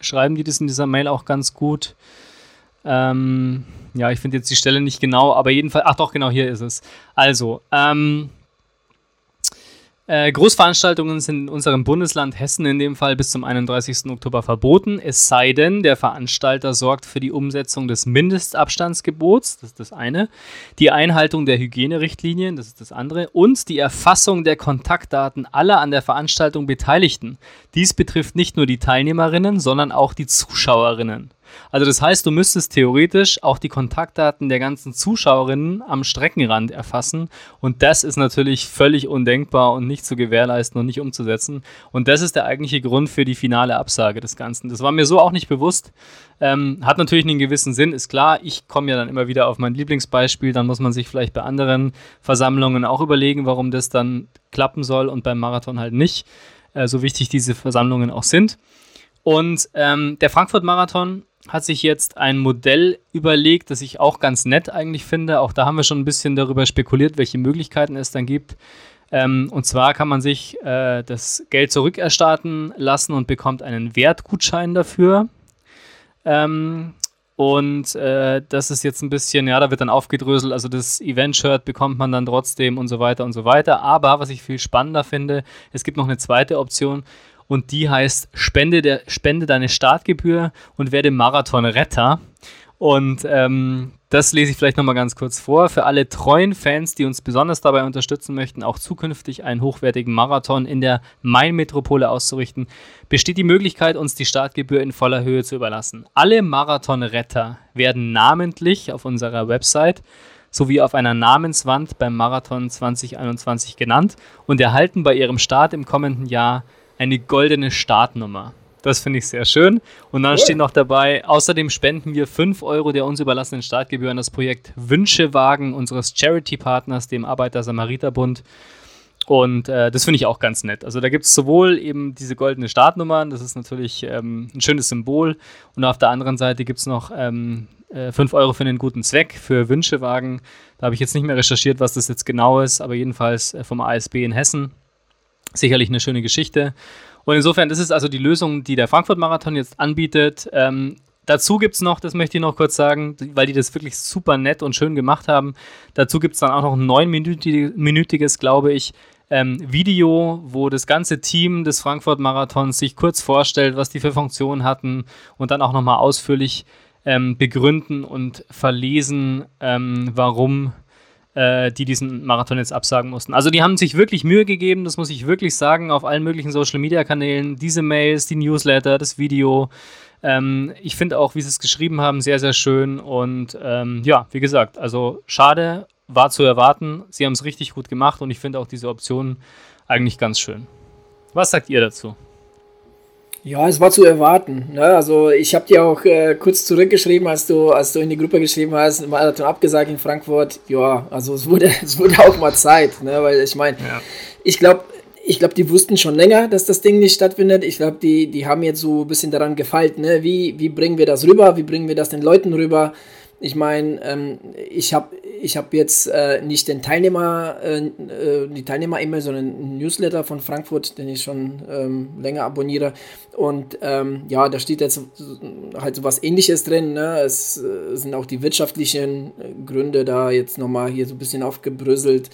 schreiben die das in dieser Mail auch ganz gut. Ähm, ja, ich finde jetzt die Stelle nicht genau, aber jedenfalls, ach doch, genau, hier ist es. Also, ähm, äh, Großveranstaltungen sind in unserem Bundesland Hessen in dem Fall bis zum 31. Oktober verboten, es sei denn, der Veranstalter sorgt für die Umsetzung des Mindestabstandsgebots, das ist das eine, die Einhaltung der Hygienerichtlinien, das ist das andere, und die Erfassung der Kontaktdaten aller an der Veranstaltung Beteiligten. Dies betrifft nicht nur die Teilnehmerinnen, sondern auch die Zuschauerinnen. Also das heißt, du müsstest theoretisch auch die Kontaktdaten der ganzen Zuschauerinnen am Streckenrand erfassen und das ist natürlich völlig undenkbar und nicht zu gewährleisten und nicht umzusetzen und das ist der eigentliche Grund für die finale Absage des Ganzen. Das war mir so auch nicht bewusst. Ähm, hat natürlich einen gewissen Sinn, ist klar. Ich komme ja dann immer wieder auf mein Lieblingsbeispiel. Dann muss man sich vielleicht bei anderen Versammlungen auch überlegen, warum das dann klappen soll und beim Marathon halt nicht. Äh, so wichtig diese Versammlungen auch sind. Und ähm, der Frankfurt-Marathon hat sich jetzt ein Modell überlegt, das ich auch ganz nett eigentlich finde. Auch da haben wir schon ein bisschen darüber spekuliert, welche Möglichkeiten es dann gibt. Ähm, und zwar kann man sich äh, das Geld zurückerstatten lassen und bekommt einen Wertgutschein dafür. Ähm, und äh, das ist jetzt ein bisschen, ja, da wird dann aufgedröselt. Also das Event-Shirt bekommt man dann trotzdem und so weiter und so weiter. Aber was ich viel spannender finde, es gibt noch eine zweite Option und die heißt Spende, der, Spende deine Startgebühr und werde Marathon-Retter. Und ähm, das lese ich vielleicht nochmal ganz kurz vor. Für alle treuen Fans, die uns besonders dabei unterstützen möchten, auch zukünftig einen hochwertigen Marathon in der Main-Metropole auszurichten, besteht die Möglichkeit, uns die Startgebühr in voller Höhe zu überlassen. Alle Marathon-Retter werden namentlich auf unserer Website sowie auf einer Namenswand beim Marathon 2021 genannt und erhalten bei ihrem Start im kommenden Jahr eine goldene Startnummer. Das finde ich sehr schön. Und dann cool. steht noch dabei, außerdem spenden wir 5 Euro der uns überlassenen Startgebühr an das Projekt Wünschewagen unseres Charity-Partners, dem Arbeiter-Samariter-Bund. Und äh, das finde ich auch ganz nett. Also da gibt es sowohl eben diese goldene Startnummern, das ist natürlich ähm, ein schönes Symbol. Und auf der anderen Seite gibt es noch ähm, äh, 5 Euro für einen guten Zweck, für Wünschewagen. Da habe ich jetzt nicht mehr recherchiert, was das jetzt genau ist, aber jedenfalls äh, vom ASB in Hessen. Sicherlich eine schöne Geschichte. Und insofern, das ist also die Lösung, die der Frankfurt-Marathon jetzt anbietet. Ähm, dazu gibt es noch, das möchte ich noch kurz sagen, weil die das wirklich super nett und schön gemacht haben. Dazu gibt es dann auch noch ein neunminütiges, glaube ich, ähm, Video, wo das ganze Team des Frankfurt-Marathons sich kurz vorstellt, was die für Funktionen hatten und dann auch nochmal ausführlich ähm, begründen und verlesen, ähm, warum äh, die diesen Marathon jetzt absagen mussten. Also die haben sich wirklich Mühe gegeben, das muss ich wirklich sagen, auf allen möglichen Social-Media-Kanälen, diese Mails, die Newsletter, das Video. Ähm, ich finde auch, wie sie es geschrieben haben, sehr, sehr schön. Und ähm, ja, wie gesagt, also schade, war zu erwarten. Sie haben es richtig gut gemacht und ich finde auch diese Option eigentlich ganz schön. Was sagt ihr dazu? Ja, es war zu erwarten. Ne? Also ich habe dir auch äh, kurz zurückgeschrieben, als du, als du in die Gruppe geschrieben hast, Marathon abgesagt in Frankfurt. Ja, also es wurde, [laughs] es wurde auch mal Zeit, ne? weil ich meine, ja. ich glaube, ich glaube, die wussten schon länger, dass das Ding nicht stattfindet. Ich glaube, die, die haben jetzt so ein bisschen daran gefeilt, ne? wie, wie bringen wir das rüber, wie bringen wir das den Leuten rüber. Ich meine, ähm, ich habe ich hab jetzt äh, nicht den Teilnehmer, äh, äh die Teilnehmer-E-Mail, sondern einen Newsletter von Frankfurt, den ich schon ähm, länger abonniere. Und ähm, ja, da steht jetzt halt so was ähnliches drin. Ne? Es äh, sind auch die wirtschaftlichen äh, Gründe da jetzt nochmal hier so ein bisschen aufgebröselt.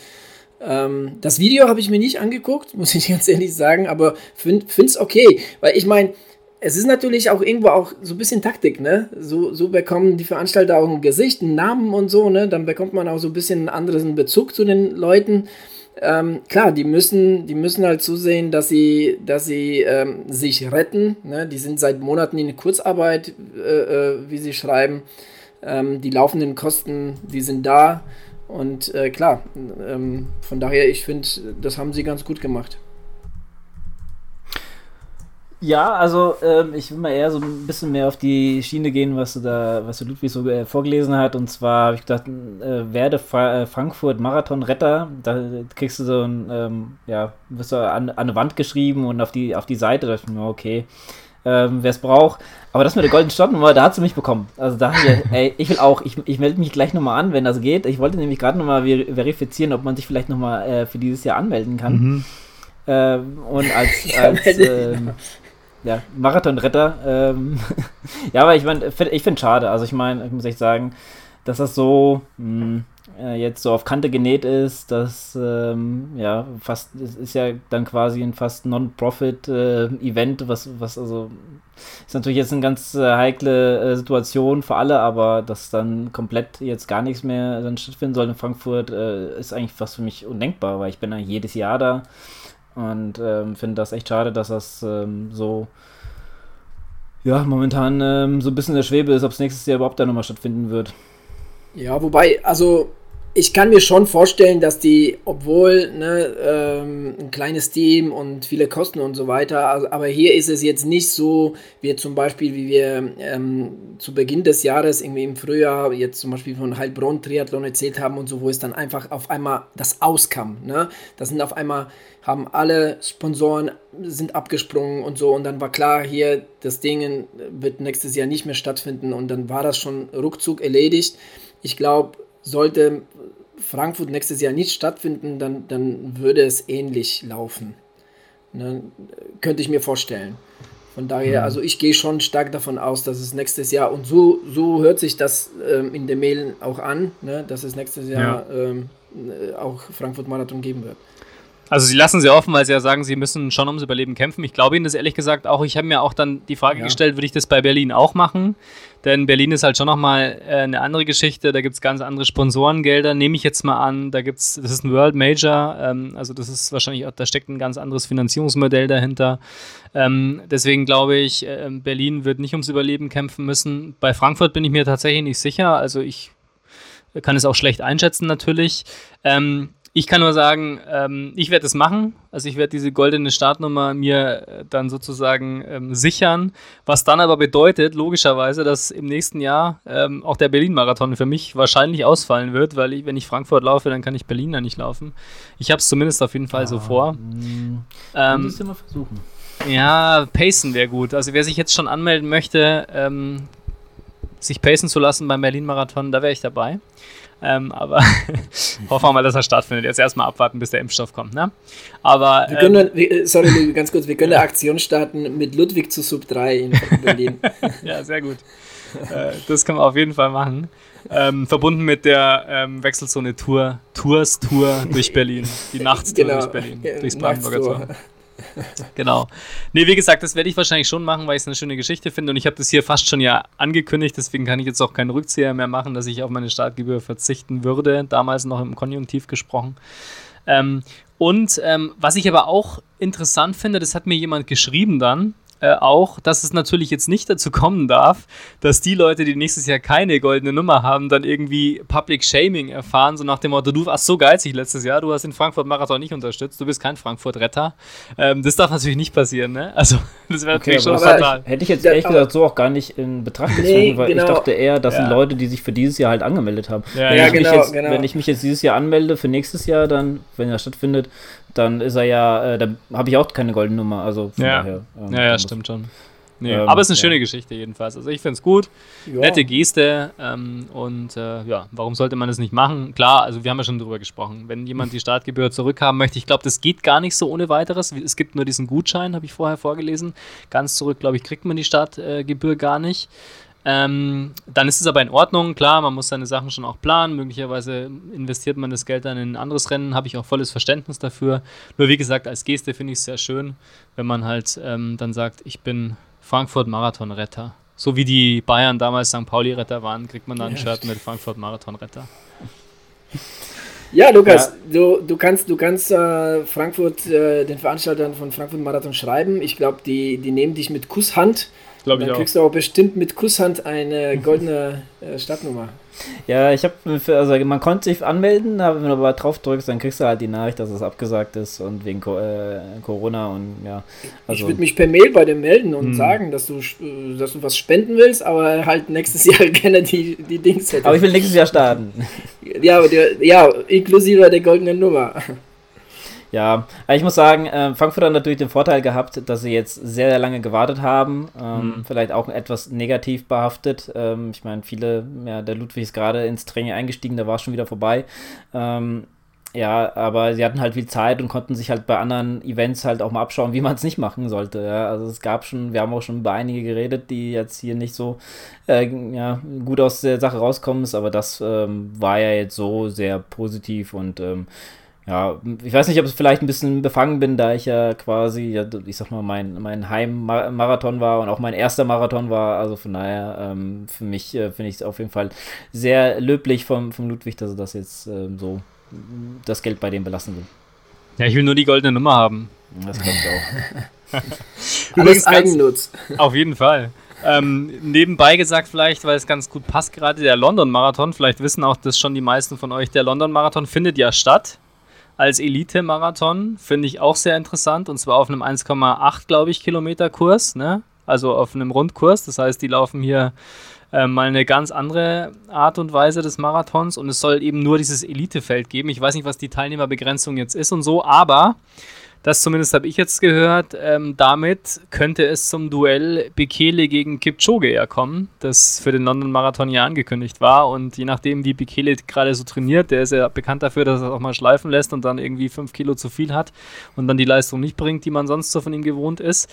Ähm, das Video habe ich mir nicht angeguckt, [laughs] muss ich ganz ehrlich sagen, aber finde es okay, weil ich meine, es ist natürlich auch irgendwo auch so ein bisschen Taktik, ne? So, so bekommen die Veranstalter auch ein Gesicht, einen Namen und so, ne? Dann bekommt man auch so ein bisschen einen anderen Bezug zu den Leuten. Ähm, klar, die müssen, die müssen halt zusehen, dass sie, dass sie ähm, sich retten. Ne? Die sind seit Monaten in Kurzarbeit, äh, äh, wie sie schreiben. Ähm, die laufenden Kosten, die sind da. Und äh, klar, ähm, von daher, ich finde, das haben sie ganz gut gemacht. Ja, also ähm, ich will mal eher so ein bisschen mehr auf die Schiene gehen, was du da, was du Ludwig so äh, vorgelesen hat. Und zwar habe ich gedacht, äh, werde Fra äh, Frankfurt Marathon Retter. Da kriegst du so ein, ähm, ja, wirst du an, an eine Wand geschrieben und auf die, auf die Seite. Da dachte ich mir, okay, ähm, wer es braucht. Aber das mit der goldenen Startnummer, da hat sie mich bekommen. Also da, hier, [laughs] ey, ich will auch, ich, ich melde mich gleich nochmal an, wenn das geht. Ich wollte nämlich gerade nochmal ver verifizieren, ob man sich vielleicht nochmal äh, für dieses Jahr anmelden kann. Mhm. Ähm, und als, [laughs] als ja, Marathonretter. Ähm, [laughs] ja, aber ich meine, ich finde es schade. Also ich meine, ich muss echt sagen, dass das so mh, hm, äh, jetzt so auf Kante genäht ist, dass ähm, ja fast es ist ja dann quasi ein fast Non-Profit-Event, äh, was was also ist natürlich jetzt eine ganz äh, heikle äh, Situation für alle, aber dass dann komplett jetzt gar nichts mehr dann stattfinden soll in Frankfurt, äh, ist eigentlich fast für mich undenkbar, weil ich bin ja jedes Jahr da. Und ähm, finde das echt schade, dass das ähm, so ja, momentan ähm, so ein bisschen in der Schwebe ist, ob es nächstes Jahr überhaupt da nochmal stattfinden wird. Ja, wobei, also ich kann mir schon vorstellen, dass die, obwohl ne, ähm, ein kleines Team und viele Kosten und so weiter, also, aber hier ist es jetzt nicht so, wie zum Beispiel, wie wir ähm, zu Beginn des Jahres, irgendwie im Frühjahr, jetzt zum Beispiel von Heilbronn Triathlon erzählt haben und so, wo es dann einfach auf einmal das auskam. Ne? Das sind auf einmal, haben alle Sponsoren sind abgesprungen und so und dann war klar, hier das Ding wird nächstes Jahr nicht mehr stattfinden und dann war das schon ruckzuck erledigt. Ich glaube, sollte Frankfurt nächstes Jahr nicht stattfinden, dann, dann würde es ähnlich laufen. Ne? Könnte ich mir vorstellen. Von daher, mhm. also ich gehe schon stark davon aus, dass es nächstes Jahr, und so, so hört sich das ähm, in den Mailen auch an, ne? dass es nächstes Jahr ja. ähm, äh, auch Frankfurt Marathon geben wird. Also sie lassen sie offen, weil sie ja sagen, sie müssen schon ums Überleben kämpfen. Ich glaube Ihnen das ehrlich gesagt auch. Ich habe mir auch dann die Frage ja. gestellt, würde ich das bei Berlin auch machen? Denn Berlin ist halt schon nochmal äh, eine andere Geschichte. Da gibt es ganz andere Sponsorengelder, nehme ich jetzt mal an. Da gibt es, das ist ein World Major, ähm, also das ist wahrscheinlich auch, da steckt ein ganz anderes Finanzierungsmodell dahinter. Ähm, deswegen glaube ich, äh, Berlin wird nicht ums Überleben kämpfen müssen. Bei Frankfurt bin ich mir tatsächlich nicht sicher. Also ich kann es auch schlecht einschätzen natürlich. Ähm, Ich kann nur sagen, ähm, ich werde es machen. Also ich werde diese goldene Startnummer mir äh, dann sozusagen ähm, sichern, was dann aber bedeutet, logischerweise, dass im nächsten Jahr ähm, auch der Berlin-Marathon für mich wahrscheinlich ausfallen wird, weil ich, wenn ich Frankfurt laufe, dann kann ich Berlin da nicht laufen. Ich habe es zumindest auf jeden Fall ah, so vor. Mh, ähm, mal versuchen. Ja, Pacen wäre gut. Also wer sich jetzt schon anmelden möchte, ähm, sich pacen zu lassen beim Berlin-Marathon, da wäre ich dabei. Ähm, aber [laughs] hoffen wir mal, dass er stattfindet. Jetzt erstmal abwarten, bis der Impfstoff kommt. Ne? Aber, wir können, ähm, sorry, ganz kurz, wir können eine Aktion starten mit Ludwig zu Sub 3 in [laughs] Berlin. ja, sehr gut. Äh, das können wir auf jeden Fall machen. Ähm, verbunden mit der ähm, Wechselzone Tour, Tours Tour durch Berlin. Die Nachtstour genau. durch Berlin. Durchs Brandenburger Tor [laughs] genau. Nee, wie gesagt, das werde ich wahrscheinlich schon machen, weil ich es eine schöne Geschichte finde und ich habe das hier fast schon ja angekündigt, deswegen kann ich jetzt auch keinen Rückzieher mehr machen, dass ich auf meine Startgebühr verzichten würde, damals noch im Konjunktiv gesprochen. Ähm, und ähm, was ich aber auch interessant finde, das hat mir jemand geschrieben dann, äh, auch, dass es natürlich jetzt nicht dazu kommen darf, dass die Leute, die nächstes Jahr keine goldene Nummer haben, dann irgendwie Public Shaming erfahren, so nach dem Motto, du warst so geizig letztes Jahr, du hast den Frankfurt-Marathon nicht unterstützt, du bist kein Frankfurt-Retter. Ähm, das darf natürlich nicht passieren, ne? Also, [laughs] das wäre okay, natürlich schon fatal. Hätte ich jetzt ehrlich gesagt so auch gar nicht in Betracht gezogen, nee, weil genau. ich dachte eher, das ja. sind Leute, die sich für dieses Jahr halt angemeldet haben. Ja, wenn, ja, ich genau, jetzt, genau. wenn ich mich jetzt dieses Jahr anmelde für nächstes Jahr, dann, wenn er stattfindet, dann ist er ja, äh, da habe ich auch keine goldene Nummer. Also von ja. daher. Ähm, ja, ja, stimmt schon. Nee, ähm, aber es ist eine ja. schöne Geschichte jedenfalls. Also ich finde es gut. Ja. Nette Geste. Ähm, und äh, ja, warum sollte man das nicht machen? Klar, also wir haben ja schon drüber gesprochen. Wenn jemand die Startgebühr zurückhaben möchte, ich glaube, das geht gar nicht so ohne weiteres. Es gibt nur diesen Gutschein, habe ich vorher vorgelesen. Ganz zurück, glaube ich, kriegt man die Startgebühr gar nicht. Ähm, dann ist es aber in Ordnung, klar, man muss seine Sachen schon auch planen. Möglicherweise investiert man das Geld dann in ein anderes Rennen, habe ich auch volles Verständnis dafür. Nur wie gesagt, als Geste finde ich es sehr schön, wenn man halt ähm, dann sagt, ich bin Frankfurt-Marathon-Retter. So wie die Bayern damals St. Pauli-Retter waren, kriegt man dann ein ja. Shirt mit Frankfurt-Marathon-Retter. Ja, Lukas, ja. Du, du kannst, du kannst äh, Frankfurt, äh, den Veranstaltern von Frankfurt Marathon schreiben. Ich glaube, die, die nehmen dich mit Kusshand Glaube ich Dann kriegst du auch bestimmt mit Kusshand eine [laughs] goldene äh, Startnummer. Ja, ich habe, also man konnte sich anmelden, aber wenn du aber drauf drückst, dann kriegst du halt die Nachricht, dass es abgesagt ist und wegen äh, Corona und ja. Also. Ich würde mich per Mail bei dem melden und hm. sagen, dass du, äh, dass du was spenden willst, aber halt nächstes [laughs] Jahr gerne die, die Dings hätte. Aber ich will nächstes Jahr starten. ja, aber der, ja, inklusive der goldenen Nummer. Ja, ich muss sagen, äh, Frankfurt hat natürlich den Vorteil gehabt, dass sie jetzt sehr, sehr lange gewartet haben. Ähm, mhm. Vielleicht auch etwas negativ behaftet. Ähm, ich meine, viele, ja, der Ludwig ist gerade ins Training eingestiegen, da war es schon wieder vorbei. Ähm, ja, aber sie hatten halt viel Zeit und konnten sich halt bei anderen Events halt auch mal abschauen, wie man es nicht machen sollte. Ja. Also es gab schon, wir haben auch schon über einige geredet, die jetzt hier nicht so äh, ja, gut aus der Sache rauskommen, aber das ähm, war ja jetzt so sehr positiv und ähm, ja, ich weiß nicht, ob ich vielleicht ein bisschen befangen bin, da ich ja quasi, ja, ich sag mal, mein, mein Heimmarathon war und auch mein erster Marathon war. Also von daher, ähm, für mich äh, finde ich es auf jeden Fall sehr löblich vom, vom Ludwig, dass er das jetzt ähm, so das Geld bei dem belassen will. Ja, ich will nur die goldene Nummer haben. Das kommt auch. [laughs] Übrigens Eigennutz. [laughs] Auf jeden Fall. Ähm, nebenbei gesagt vielleicht, weil es ganz gut passt gerade, der London-Marathon, vielleicht wissen auch das schon die meisten von euch, der London-Marathon findet ja statt als Elite-Marathon. Finde ich auch sehr interessant. Und zwar auf einem 1,8, glaube ich, Kilometer Kurs. Ne? Also auf einem Rundkurs. Das heißt, die laufen hier äh, mal eine ganz andere Art und Weise des Marathons. Und es soll eben nur dieses Elite-Feld geben. Ich weiß nicht, was die Teilnehmerbegrenzung jetzt ist und so. Aber das zumindest habe ich jetzt gehört. Ähm, damit könnte es zum Duell Bekele gegen Kipchoge ja kommen, das für den London Marathon ja angekündigt war. Und je nachdem, wie Bekele gerade so trainiert, der ist ja bekannt dafür, dass er auch mal schleifen lässt und dann irgendwie fünf Kilo zu viel hat und dann die Leistung nicht bringt, die man sonst so von ihm gewohnt ist.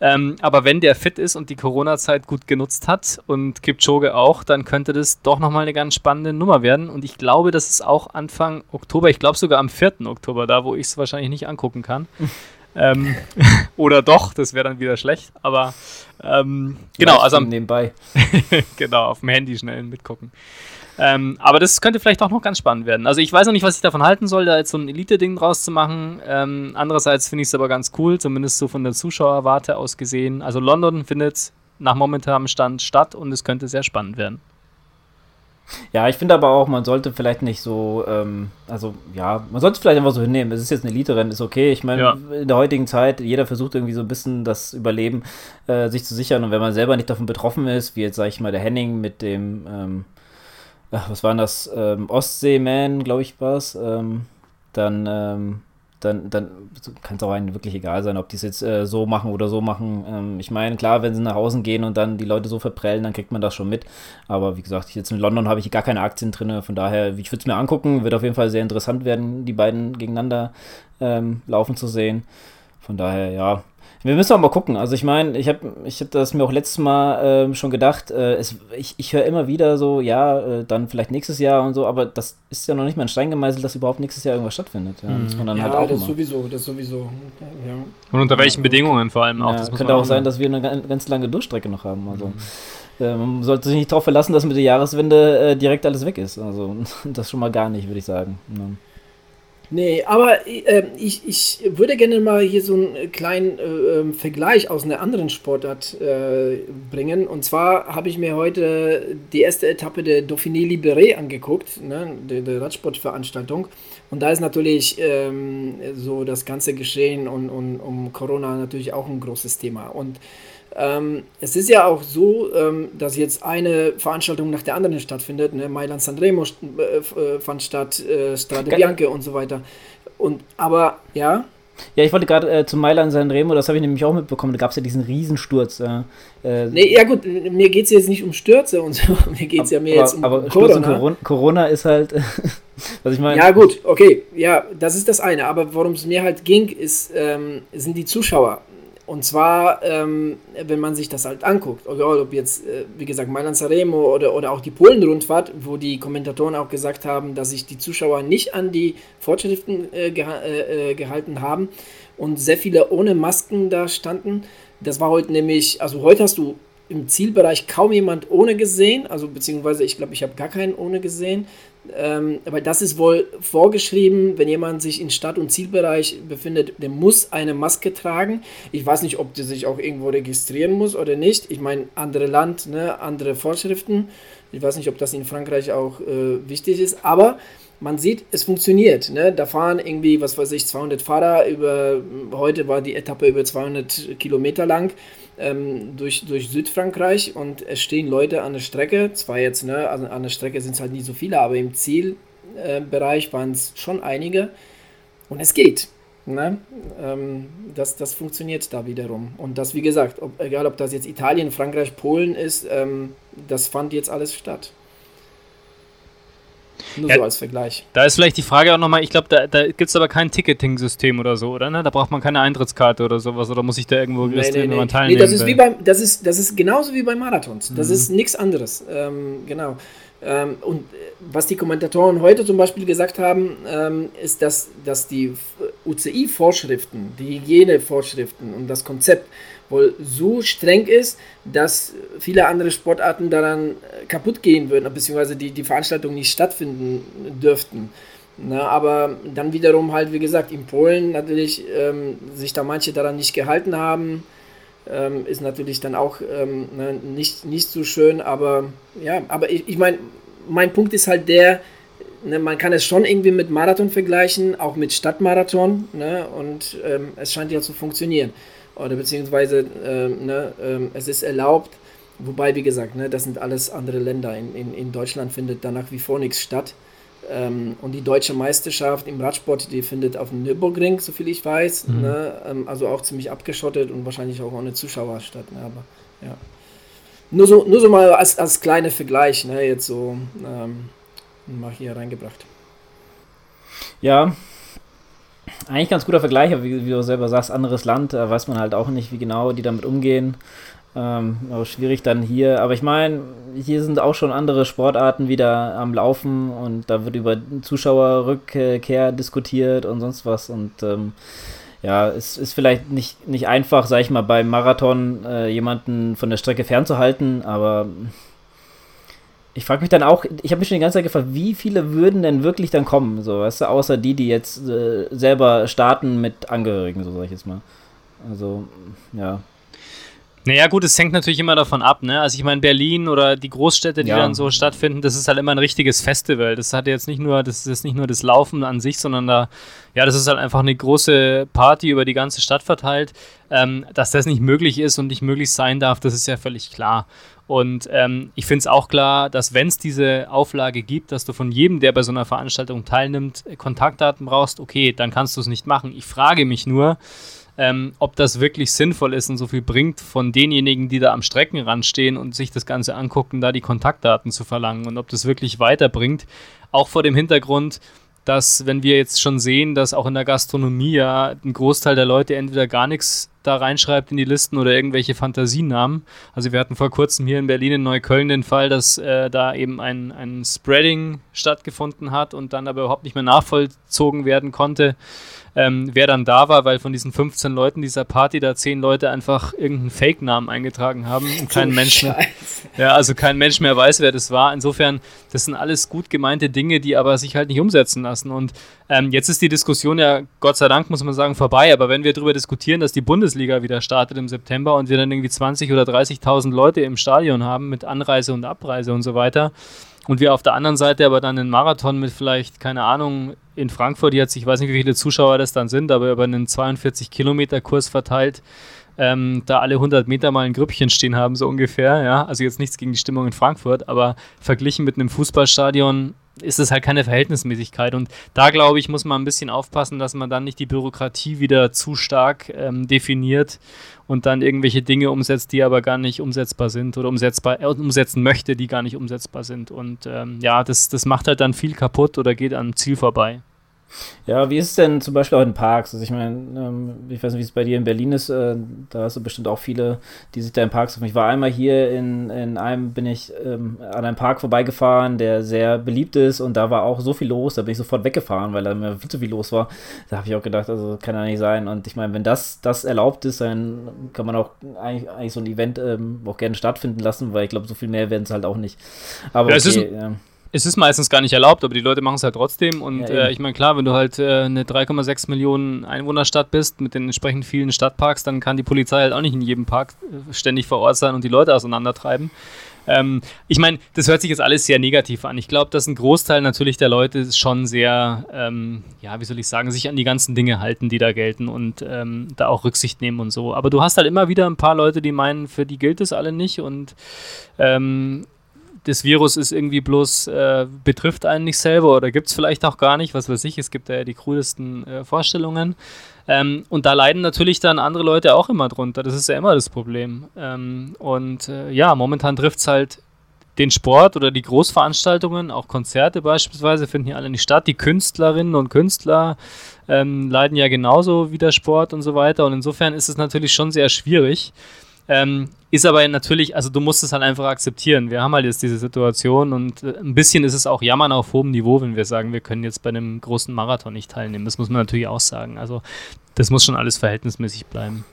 Ähm, aber wenn der fit ist und die Corona-Zeit gut genutzt hat und Kipchoge auch, dann könnte das doch nochmal eine ganz spannende Nummer werden. Und ich glaube, dass es auch Anfang Oktober, ich glaube sogar am 4. Oktober, da wo ich es wahrscheinlich nicht angucken kann, ähm, [laughs] oder doch, das wäre dann wieder schlecht. Aber ähm, genau, also am, nebenbei. [laughs] genau, auf dem Handy schnell mitgucken. Ähm, aber das könnte vielleicht auch noch ganz spannend werden. Also ich weiß noch nicht, was ich davon halten soll, da jetzt so ein Elite-Ding draus zu machen. Ähm, andererseits finde ich es aber ganz cool, zumindest so von der Zuschauerwarte aus gesehen. Also London findet nach momentanem Stand statt und es könnte sehr spannend werden. Ja, ich finde aber auch, man sollte vielleicht nicht so, ähm, also ja, man sollte es vielleicht einfach so hinnehmen. Es ist jetzt ein Elite-Rennen, ist okay. Ich meine, ja. in der heutigen Zeit, jeder versucht irgendwie so ein bisschen das Überleben äh, sich zu sichern. Und wenn man selber nicht davon betroffen ist, wie jetzt, sage ich mal, der Henning mit dem, ähm, ach, was war das, ähm, Ostseeman, glaube ich, war es, ähm, dann, ähm, dann, dann kann es auch einen wirklich egal sein, ob die es jetzt äh, so machen oder so machen. Ähm, ich meine, klar, wenn sie nach außen gehen und dann die Leute so verprellen, dann kriegt man das schon mit. Aber wie gesagt, jetzt in London habe ich gar keine Aktien drin. Von daher, ich würde es mir angucken. Wird auf jeden Fall sehr interessant werden, die beiden gegeneinander ähm, laufen zu sehen. Von daher, ja, wir müssen auch mal gucken. Also ich meine, ich habe ich hab das mir auch letztes Mal äh, schon gedacht. Äh, es, ich ich höre immer wieder so, ja, äh, dann vielleicht nächstes Jahr und so, aber das ist ja noch nicht mal ein Stein gemeißelt, dass überhaupt nächstes Jahr irgendwas stattfindet. Ja, mhm. das, ja, halt das sowieso, das sowieso. Ja. Und unter welchen Bedingungen vor allem auch. Ja, könnte auch sein, dass wir eine ganz lange Durchstrecke noch haben. Also. Mhm. Äh, man sollte sich nicht darauf verlassen, dass mit der Jahreswende äh, direkt alles weg ist. Also [laughs] das schon mal gar nicht, würde ich sagen. Ja. Nee, aber äh, ich, ich würde gerne mal hier so einen kleinen äh, ähm, Vergleich aus einer anderen Sportart äh, bringen. Und zwar habe ich mir heute die erste Etappe der Dauphiné Libéré angeguckt, ne, der, der Radsportveranstaltung. Und da ist natürlich ähm, so das ganze Geschehen und, und um Corona natürlich auch ein großes Thema. Und ähm, es ist ja auch so, ähm, dass jetzt eine Veranstaltung nach der anderen stattfindet. Ne? Mailand Sanremo äh, äh, fand statt, äh, Strade Bianche und so weiter. Und aber ja. Ja, ich wollte gerade äh, zu Mailand Sanremo, das habe ich nämlich auch mitbekommen, da gab es ja diesen Riesensturz. Äh, äh, nee, ja gut, mir geht es jetzt nicht um Stürze und so, [laughs] mir geht es ja mehr aber, jetzt um aber Corona. Corona. Corona ist halt, [laughs] was ich meine. Ja gut, okay, ja, das ist das eine, aber worum es mir halt ging, ist, ähm, sind die Zuschauer. Und zwar, ähm, wenn man sich das halt anguckt, egal ob jetzt, äh, wie gesagt, Mailand Sanremo oder, oder auch die Polen-Rundfahrt, wo die Kommentatoren auch gesagt haben, dass sich die Zuschauer nicht an die Vorschriften äh, geha äh, äh, gehalten haben und sehr viele ohne Masken da standen. Das war heute nämlich, also heute hast du im Zielbereich kaum jemand ohne gesehen, also beziehungsweise ich glaube, ich habe gar keinen ohne gesehen. Ähm, aber das ist wohl vorgeschrieben, wenn jemand sich in Stadt- und Zielbereich befindet, der muss eine Maske tragen. Ich weiß nicht, ob der sich auch irgendwo registrieren muss oder nicht. Ich meine, andere Land, ne, andere Vorschriften. Ich weiß nicht, ob das in Frankreich auch äh, wichtig ist, aber man sieht, es funktioniert. Ne? Da fahren irgendwie, was weiß ich, 200 Fahrer über, heute war die Etappe über 200 Kilometer lang ähm, durch, durch Südfrankreich und es stehen Leute an der Strecke. Zwar jetzt, ne, also an der Strecke sind es halt nicht so viele, aber im Zielbereich äh, waren es schon einige. Und es geht. Ne? Ähm, das, das funktioniert da wiederum. Und das, wie gesagt, ob, egal ob das jetzt Italien, Frankreich, Polen ist, ähm, das fand jetzt alles statt. Nur ja, so als Vergleich. Da ist vielleicht die Frage auch nochmal, ich glaube, da, da gibt es aber kein Ticketing-System oder so, oder? Ne? Da braucht man keine Eintrittskarte oder sowas, oder muss ich da irgendwo nee, nee, nee. teilnehmen? Nee, das ist, wie beim, das, ist, das ist genauso wie bei Marathons. Das mhm. ist nichts anderes. Ähm, genau. Ähm, und äh, was die Kommentatoren heute zum Beispiel gesagt haben, ähm, ist, dass, dass die UCI-Vorschriften, die Hygienevorschriften und das Konzept wohl so streng ist, dass viele andere Sportarten daran äh, kaputt gehen würden, beziehungsweise die, die Veranstaltung nicht stattfinden dürften. Na, aber dann wiederum halt, wie gesagt, in Polen natürlich ähm, sich da manche daran nicht gehalten haben, ähm, ist natürlich dann auch ähm, ne, nicht, nicht so schön, aber ja, aber ich, ich meine, mein Punkt ist halt der, ne, man kann es schon irgendwie mit Marathon vergleichen, auch mit Stadtmarathon, ne, und ähm, es scheint ja zu funktionieren oder beziehungsweise ähm, ne, ähm, es ist erlaubt, wobei, wie gesagt, ne, das sind alles andere Länder. In, in, in Deutschland findet da nach wie vor nichts statt. Ähm, und die deutsche Meisterschaft im Radsport, die findet auf dem Nürburgring, soviel ich weiß, mhm. ne, ähm, also auch ziemlich abgeschottet und wahrscheinlich auch ohne Zuschauer statt. Ne, aber ja. Nur so, nur so mal als, als kleiner Vergleich, ne, jetzt so ähm, mal hier reingebracht. Ja, eigentlich ganz guter Vergleich, aber wie, wie, du selber sagst, anderes Land, da weiß man halt auch nicht, wie genau die damit umgehen. Ähm, aber schwierig dann hier. Aber ich meine, hier sind auch schon andere Sportarten wieder am Laufen und da wird über Zuschauerrückkehr diskutiert und sonst was. Und ähm, ja, es ist vielleicht nicht, nicht einfach, sag ich mal, beim Marathon äh, jemanden von der Strecke fernzuhalten, aber ich frage mich dann auch, ich habe mich schon die ganze Zeit gefragt, wie viele würden denn wirklich dann kommen, so, weißt du, außer die, die jetzt äh, selber starten mit Angehörigen, so sag ich jetzt mal. Also, ja. Naja, gut, es hängt natürlich immer davon ab, ne? Also ich meine, Berlin oder die Großstädte, die ja. dann so stattfinden, das ist halt immer ein richtiges Festival. Das hat jetzt nicht nur, das ist nicht nur das Laufen an sich, sondern da, ja, das ist halt einfach eine große Party über die ganze Stadt verteilt. Ähm, dass das nicht möglich ist und nicht möglich sein darf, das ist ja völlig klar. Und ähm, ich finde es auch klar, dass wenn es diese Auflage gibt, dass du von jedem, der bei so einer Veranstaltung teilnimmt, Kontaktdaten brauchst, okay, dann kannst du es nicht machen. Ich frage mich nur, ähm, ob das wirklich sinnvoll ist und so viel bringt, von denjenigen, die da am Streckenrand stehen und sich das Ganze angucken, da die Kontaktdaten zu verlangen und ob das wirklich weiterbringt. Auch vor dem Hintergrund, dass, wenn wir jetzt schon sehen, dass auch in der Gastronomie ja ein Großteil der Leute entweder gar nichts da reinschreibt in die Listen oder irgendwelche Fantasienamen. Also wir hatten vor kurzem hier in Berlin in Neukölln den Fall, dass äh, da eben ein, ein Spreading stattgefunden hat und dann aber überhaupt nicht mehr nachvollzogen werden konnte ähm, wer dann da war, weil von diesen 15 Leuten dieser Party da 10 Leute einfach irgendeinen Fake-Namen eingetragen haben und kein Mensch mehr, ja, also kein Mensch mehr weiß, wer das war. Insofern, das sind alles gut gemeinte Dinge, die aber sich halt nicht umsetzen lassen. Und ähm, jetzt ist die Diskussion ja, Gott sei Dank, muss man sagen, vorbei. Aber wenn wir darüber diskutieren, dass die Bundesliga wieder startet im September und wir dann irgendwie 20 oder 30.000 Leute im Stadion haben mit Anreise und Abreise und so weiter, und wir auf der anderen Seite aber dann einen Marathon mit vielleicht, keine Ahnung, in Frankfurt, jetzt, ich weiß nicht, wie viele Zuschauer das dann sind, aber über einen 42 Kilometer Kurs verteilt, ähm, da alle 100 Meter mal ein Grüppchen stehen haben, so ungefähr, ja. Also jetzt nichts gegen die Stimmung in Frankfurt, aber verglichen mit einem Fußballstadion ist es halt keine Verhältnismäßigkeit. Und da, glaube ich, muss man ein bisschen aufpassen, dass man dann nicht die Bürokratie wieder zu stark ähm, definiert und dann irgendwelche Dinge umsetzt, die aber gar nicht umsetzbar sind oder umsetzbar, äh, umsetzen möchte, die gar nicht umsetzbar sind. Und ähm, ja, das, das macht halt dann viel kaputt oder geht am Ziel vorbei. Ja, wie ist es denn zum Beispiel auch in Parks? Also ich meine, ähm, ich weiß nicht, wie es bei dir in Berlin ist, äh, da hast du bestimmt auch viele, die sich da in Parks treffen. Ich war einmal hier in, in einem, bin ich ähm, an einem Park vorbeigefahren, der sehr beliebt ist und da war auch so viel los, da bin ich sofort weggefahren, weil da mir viel zu viel los war. Da habe ich auch gedacht, also kann ja nicht sein. Und ich meine, wenn das, das erlaubt ist, dann kann man auch eigentlich, eigentlich so ein Event ähm, auch gerne stattfinden lassen, weil ich glaube, so viel mehr werden es halt auch nicht. Aber ja, okay, ja es ist meistens gar nicht erlaubt, aber die Leute machen es halt trotzdem. Und ja, äh, ich meine, klar, wenn du halt äh, eine 3,6 Millionen Einwohnerstadt bist mit den entsprechend vielen Stadtparks, dann kann die Polizei halt auch nicht in jedem Park äh, ständig vor Ort sein und die Leute auseinandertreiben. Ähm, ich meine, das hört sich jetzt alles sehr negativ an. Ich glaube, dass ein Großteil natürlich der Leute schon sehr, ähm, ja, wie soll ich sagen, sich an die ganzen Dinge halten, die da gelten und ähm, da auch Rücksicht nehmen und so. Aber du hast halt immer wieder ein paar Leute, die meinen, für die gilt es alle nicht und ähm, das Virus ist irgendwie bloß, äh, betrifft einen nicht selber oder gibt es vielleicht auch gar nicht, was weiß ich, es gibt ja die krudesten äh, Vorstellungen. Ähm, und da leiden natürlich dann andere Leute auch immer drunter, das ist ja immer das Problem. Ähm, und äh, ja, momentan trifft es halt den Sport oder die Großveranstaltungen, auch Konzerte beispielsweise, finden hier alle nicht statt. Die Künstlerinnen und Künstler ähm, leiden ja genauso wie der Sport und so weiter. Und insofern ist es natürlich schon sehr schwierig. Ähm, ist aber natürlich, also du musst es halt einfach akzeptieren. Wir haben halt jetzt diese Situation und äh, ein bisschen ist es auch Jammern auf hohem Niveau, wenn wir sagen, wir können jetzt bei einem großen Marathon nicht teilnehmen. Das muss man natürlich auch sagen. Also das muss schon alles verhältnismäßig bleiben.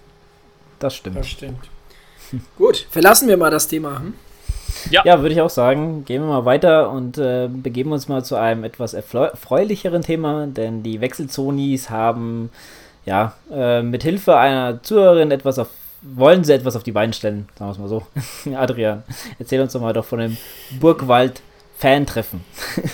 Das stimmt. Das stimmt. [laughs] Gut, verlassen wir mal das Thema. Hm? Ja, ja würde ich auch sagen. Gehen wir mal weiter und äh, begeben uns mal zu einem etwas erfreulicheren Thema, denn die Wechselzonis haben ja äh, mit Hilfe einer Zuhörerin etwas auf wollen sie etwas auf die Beine stellen, sagen wir es mal so. [laughs] Adrian, erzähl uns doch mal doch von dem Burgwald-Fan-Treffen.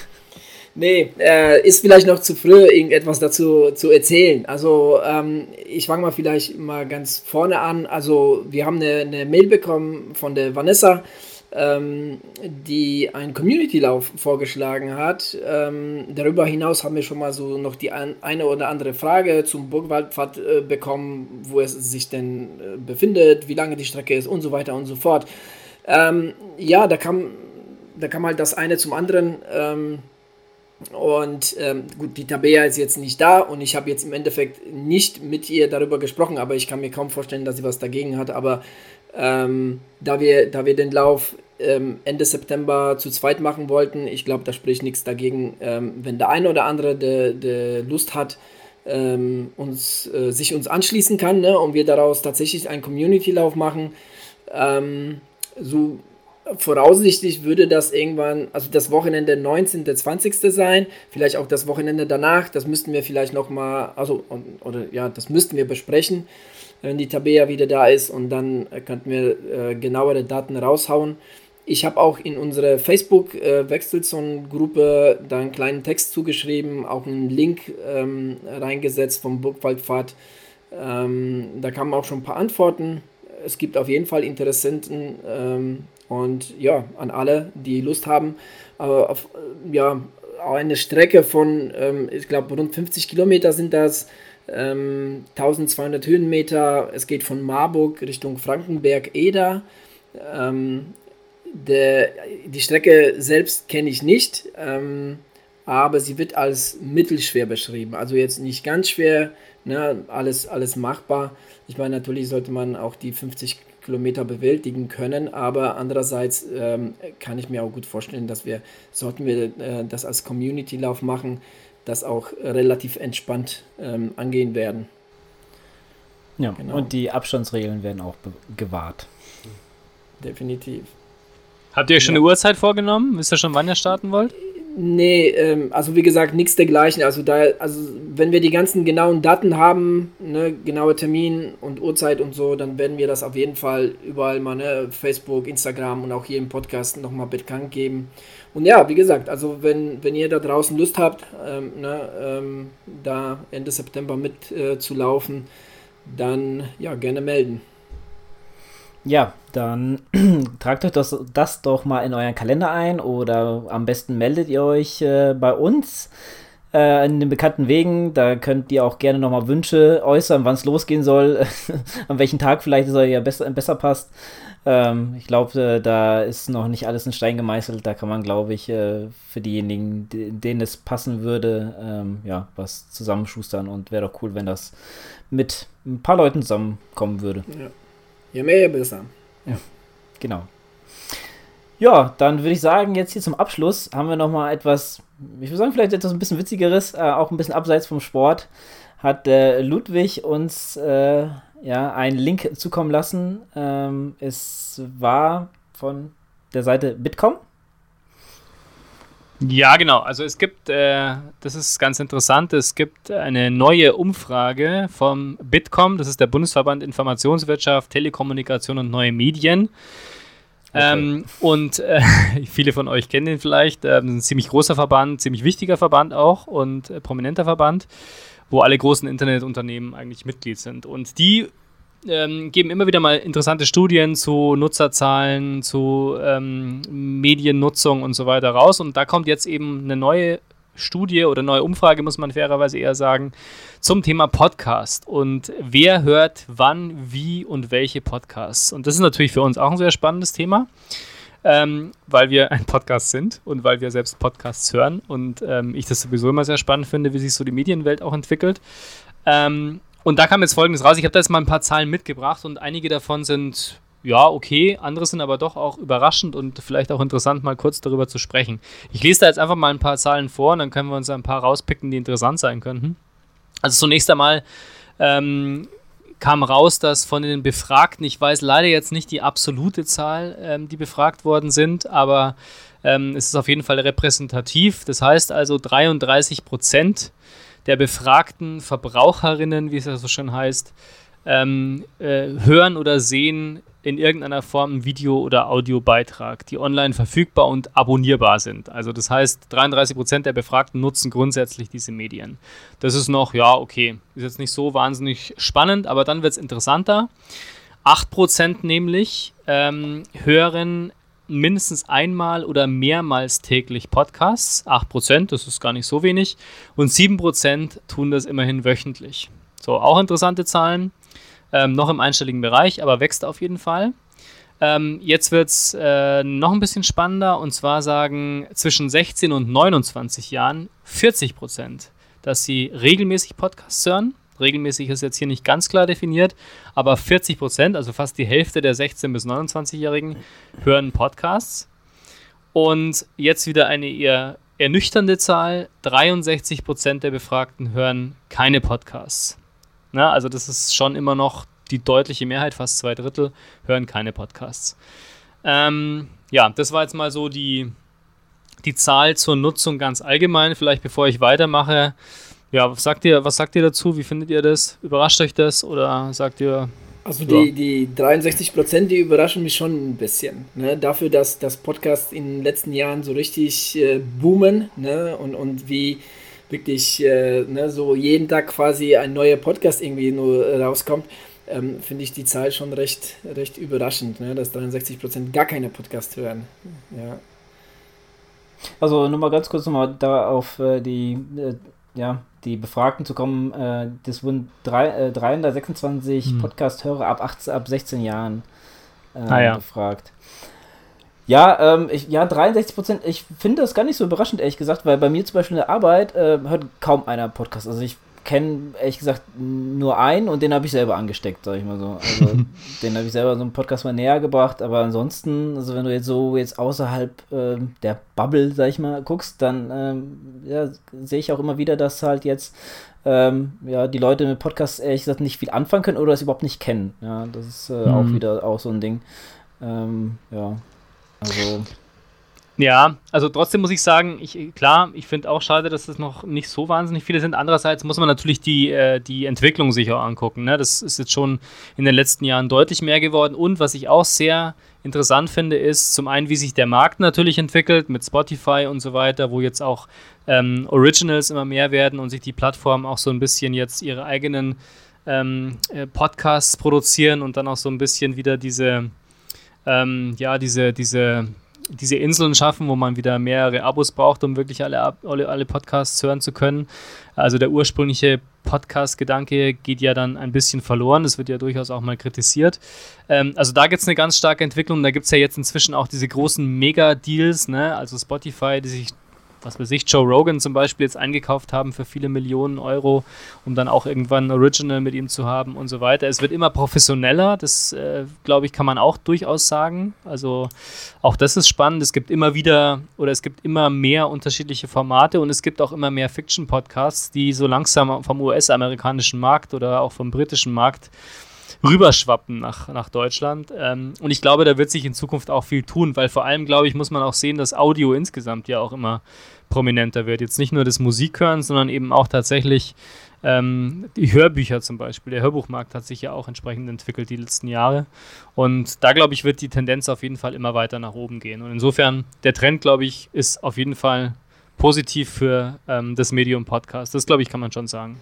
[laughs] nee, äh, ist vielleicht noch zu früh, irgendetwas dazu zu erzählen. Also, ähm, ich fange mal vielleicht mal ganz vorne an. Also, wir haben eine, eine Mail bekommen von der Vanessa ähm, die einen Community-Lauf vorgeschlagen hat. Ähm, darüber hinaus haben wir schon mal so noch die ein, eine oder andere Frage zum Burgwaldpfad äh, bekommen, wo es sich denn äh, befindet, wie lange die Strecke ist und so weiter und so fort. Ähm, ja, da kam, da kam halt das eine zum anderen. Ähm, und ähm, gut, die Tabea ist jetzt nicht da und ich habe jetzt im Endeffekt nicht mit ihr darüber gesprochen, aber ich kann mir kaum vorstellen, dass sie was dagegen hat. Aber ähm, da, wir, da wir den Lauf ähm, Ende September zu zweit machen wollten, ich glaube, da spricht nichts dagegen, ähm, wenn der eine oder andere de, de Lust hat, ähm, uns, äh, sich uns anschließen kann ne, und wir daraus tatsächlich einen Community-Lauf machen. Ähm, so voraussichtlich würde das irgendwann, also das Wochenende 19. 20. sein, vielleicht auch das Wochenende danach, das müssten wir vielleicht nochmal, also, oder ja, das müssten wir besprechen. wenn die Tabea wieder da ist und dann könnten wir äh, genauere Daten raushauen. Ich habe auch in unsere Facebook-Wechselzone-Gruppe da einen kleinen Text zugeschrieben, auch einen Link ähm, reingesetzt vom Burgwaldpfad. Ähm, da kamen auch schon ein paar Antworten. Es gibt auf jeden Fall Interessenten ähm, und ja, an alle, die Lust haben, äh, auf ja, eine Strecke von, ähm, ich glaube, rund 50 Kilometer sind das, 1200 ähm, Höhenmeter. Es geht von Marburg Richtung Frankenberg-Eder. Ähm, der, die Strecke selbst kenne ich nicht, ähm, aber sie wird als mittelschwer beschrieben. Also jetzt nicht ganz schwer, ne, alles, alles machbar. Ich meine, natürlich sollte man auch die 50 Kilometer bewältigen können, aber andererseits ähm, kann ich mir auch gut vorstellen, dass wir, sollten wir äh, das als Community-Lauf machen, das auch relativ entspannt ähm, angehen werden. Ja, genau. und die Abstandsregeln werden auch gewahrt. Definitiv. Habt ihr euch schon ja. eine Uhrzeit vorgenommen? Wisst ihr schon, wann ihr starten wollt? Nee, ähm, also wie gesagt, nichts dergleichen. Also da, also wenn wir die ganzen genauen Daten haben, ne, genaue Termin und Uhrzeit und so, dann werden wir das auf jeden Fall überall mal, ne, Facebook, Instagram und auch hier im Podcast nochmal bekannt geben. Und ja, wie gesagt, also wenn, wenn ihr da draußen Lust habt, ähm, ne, ähm, da Ende September mitzulaufen, äh, dann ja, gerne melden. Ja, dann [clears throat] tragt euch das, das doch mal in euren Kalender ein oder am besten meldet ihr euch äh, bei uns äh, in den bekannten Wegen. Da könnt ihr auch gerne nochmal Wünsche äußern, wann es losgehen soll, [laughs] an welchem Tag vielleicht es euch ja besser, besser passt. Ähm, ich glaube, äh, da ist noch nicht alles in Stein gemeißelt. Da kann man, glaube ich, äh, für diejenigen, denen es passen würde, ähm, ja, was zusammenschustern und wäre doch cool, wenn das mit ein paar Leuten zusammenkommen würde. Ja. Je mehr, je besser. Ja, genau. Ja, dann würde ich sagen, jetzt hier zum Abschluss haben wir nochmal etwas, ich würde sagen, vielleicht etwas ein bisschen witzigeres, äh, auch ein bisschen abseits vom Sport. Hat äh, Ludwig uns äh, ja, einen Link zukommen lassen. Ähm, es war von der Seite Bitkom. Ja, genau. Also es gibt, äh, das ist ganz interessant, es gibt eine neue Umfrage vom Bitkom, das ist der Bundesverband Informationswirtschaft, Telekommunikation und neue Medien. Okay. Ähm, und äh, [laughs] viele von euch kennen den vielleicht. Ähm, ein ziemlich großer Verband, ziemlich wichtiger Verband auch und äh, prominenter Verband, wo alle großen Internetunternehmen eigentlich Mitglied sind. Und die ähm, geben immer wieder mal interessante Studien zu Nutzerzahlen, zu ähm, Mediennutzung und so weiter raus. Und da kommt jetzt eben eine neue Studie oder neue Umfrage, muss man fairerweise eher sagen, zum Thema Podcast. Und wer hört wann, wie und welche Podcasts. Und das ist natürlich für uns auch ein sehr spannendes Thema. Ähm, weil wir ein Podcast sind und weil wir selbst Podcasts hören und ähm, ich das sowieso immer sehr spannend finde, wie sich so die Medienwelt auch entwickelt. Ähm, und da kam jetzt Folgendes raus. Ich habe da jetzt mal ein paar Zahlen mitgebracht und einige davon sind ja, okay, andere sind aber doch auch überraschend und vielleicht auch interessant, mal kurz darüber zu sprechen. Ich lese da jetzt einfach mal ein paar Zahlen vor und dann können wir uns ein paar rauspicken, die interessant sein könnten. Also zunächst einmal ähm, kam raus, dass von den Befragten, ich weiß leider jetzt nicht die absolute Zahl, ähm, die befragt worden sind, aber ähm, es ist auf jeden Fall repräsentativ. Das heißt also 33 Prozent der befragten Verbraucherinnen, wie es ja so schön heißt, ähm, äh, hören oder sehen in irgendeiner Form ein Video- oder Audiobeitrag, die online verfügbar und abonnierbar sind. Also das heißt, 33 Prozent der Befragten nutzen grundsätzlich diese Medien. Das ist noch, ja, okay, ist jetzt nicht so wahnsinnig spannend, aber dann wird es interessanter. 8% nämlich ähm, hören mindestens einmal oder mehrmals täglich Podcasts. 8%, das ist gar nicht so wenig. Und 7% tun das immerhin wöchentlich. So, auch interessante Zahlen. Ähm, noch im einstelligen Bereich, aber wächst auf jeden Fall. Ähm, jetzt wird es äh, noch ein bisschen spannender und zwar sagen zwischen 16 und 29 Jahren 40% dass sie regelmäßig Podcasts hören regelmäßig ist jetzt hier nicht ganz klar definiert, aber 40 Prozent, also fast die Hälfte der 16- bis 29-Jährigen, hören Podcasts. Und jetzt wieder eine eher ernüchternde Zahl: 63 Prozent der Befragten hören keine Podcasts. Na, also, das ist schon immer noch die deutliche Mehrheit, fast zwei Drittel hören keine Podcasts. Ähm, ja, das war jetzt mal so die, die Zahl zur Nutzung ganz allgemein. Vielleicht bevor ich weitermache, ja, was sagt ihr, was sagt ihr dazu? Wie findet ihr das? Überrascht euch das oder sagt ihr, also die, die 63 Prozent, die überraschen mich schon ein bisschen. Ne? Dafür, dass das Podcast in den letzten Jahren so richtig äh, boomen ne? und, und wie wirklich äh, ne, so jeden Tag quasi ein neuer Podcast irgendwie nur rauskommt, ähm, finde ich die Zahl schon recht, recht überraschend, ne? dass 63 Prozent gar keine Podcast hören. Ja. Also nur mal ganz kurz nochmal da auf äh, die äh, ja, die Befragten zu kommen, äh, das wurden drei, äh, 326 hm. Podcast-Hörer ab, 18, ab 16 Jahren äh, ah, ja. befragt. Ja, ähm, ich, ja, 63 Prozent. Ich finde das gar nicht so überraschend, ehrlich gesagt, weil bei mir zum Beispiel in der Arbeit äh, hört kaum einer Podcast. Also ich kenne ehrlich gesagt nur einen und den habe ich selber angesteckt, sag ich mal so. Also [laughs] den habe ich selber so einen Podcast mal näher gebracht, aber ansonsten, also wenn du jetzt so jetzt außerhalb äh, der Bubble, sag ich mal, guckst, dann ähm, ja, sehe ich auch immer wieder, dass halt jetzt ähm, ja, die Leute mit Podcasts ehrlich gesagt nicht viel anfangen können oder es überhaupt nicht kennen. Ja, das ist äh, mhm. auch wieder auch so ein Ding. Ähm, ja, also ja, also trotzdem muss ich sagen, ich, klar, ich finde auch schade, dass das noch nicht so wahnsinnig viele sind. Andererseits muss man natürlich die, äh, die Entwicklung sich auch angucken. Ne? Das ist jetzt schon in den letzten Jahren deutlich mehr geworden. Und was ich auch sehr interessant finde, ist zum einen, wie sich der Markt natürlich entwickelt mit Spotify und so weiter, wo jetzt auch ähm, Originals immer mehr werden und sich die Plattformen auch so ein bisschen jetzt ihre eigenen ähm, äh, Podcasts produzieren und dann auch so ein bisschen wieder diese, ähm, ja, diese, diese diese Inseln schaffen, wo man wieder mehrere Abos braucht, um wirklich alle, alle, alle Podcasts hören zu können. Also der ursprüngliche Podcast-Gedanke geht ja dann ein bisschen verloren. Das wird ja durchaus auch mal kritisiert. Ähm, also da gibt es eine ganz starke Entwicklung. Da gibt es ja jetzt inzwischen auch diese großen Mega-Deals, ne? also Spotify, die sich was weiß ich, Joe Rogan zum Beispiel jetzt eingekauft haben für viele Millionen Euro, um dann auch irgendwann ein Original mit ihm zu haben und so weiter. Es wird immer professioneller, das äh, glaube ich, kann man auch durchaus sagen. Also auch das ist spannend. Es gibt immer wieder oder es gibt immer mehr unterschiedliche Formate und es gibt auch immer mehr Fiction-Podcasts, die so langsam vom US-amerikanischen Markt oder auch vom britischen Markt rüberschwappen nach, nach Deutschland. Ähm, und ich glaube, da wird sich in Zukunft auch viel tun, weil vor allem, glaube ich, muss man auch sehen, dass Audio insgesamt ja auch immer prominenter wird. Jetzt nicht nur das Musikhören, sondern eben auch tatsächlich ähm, die Hörbücher zum Beispiel. Der Hörbuchmarkt hat sich ja auch entsprechend entwickelt die letzten Jahre. Und da, glaube ich, wird die Tendenz auf jeden Fall immer weiter nach oben gehen. Und insofern, der Trend, glaube ich, ist auf jeden Fall positiv für ähm, das Medium Podcast. Das, glaube ich, kann man schon sagen.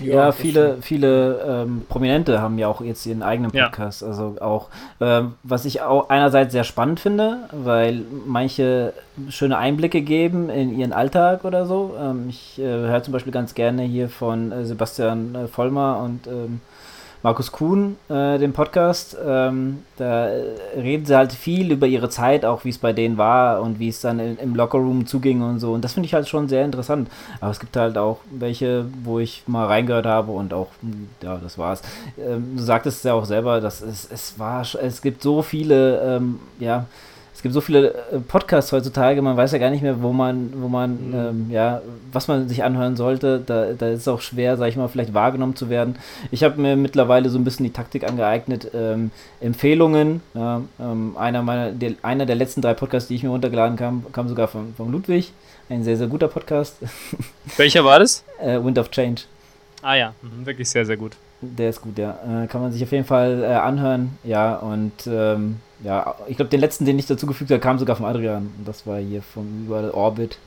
Ja, ja viele, viele ähm, Prominente haben ja auch jetzt ihren eigenen Podcast. Ja. Also auch, ähm, was ich auch einerseits sehr spannend finde, weil manche schöne Einblicke geben in ihren Alltag oder so. Ähm, ich äh, höre zum Beispiel ganz gerne hier von äh, Sebastian äh, Vollmer und ähm, Markus Kuhn, äh, den Podcast. Ähm, da reden sie halt viel über ihre Zeit, auch wie es bei denen war und wie es dann in, im Lockerroom zuging und so. Und das finde ich halt schon sehr interessant. Aber es gibt halt auch welche, wo ich mal reingehört habe und auch, ja, das war's. Ähm, du sagtest es ja auch selber, dass es, es war, es gibt so viele, ähm, ja, gibt so viele äh, Podcasts heutzutage, man weiß ja gar nicht mehr, wo man, wo man, mhm. ähm, ja, was man sich anhören sollte. Da, da ist es auch schwer, sag ich mal, vielleicht wahrgenommen zu werden. Ich habe mir mittlerweile so ein bisschen die Taktik angeeignet, ähm, Empfehlungen. Ja, ähm, einer meiner, der, einer der letzten drei Podcasts, die ich mir runtergeladen kam, kam sogar von, von Ludwig. Ein sehr, sehr guter Podcast. [laughs] Welcher war das? äh, Wind of Change. Ah ja, mhm, wirklich sehr, sehr gut. Der ist gut, ja. Äh, kann man sich auf jeden Fall äh, anhören. Ja, und ähm, ja, ich glaube, den letzten, den ich dazugefügt habe, kam sogar von Adrian. Das war hier vom über Orbit.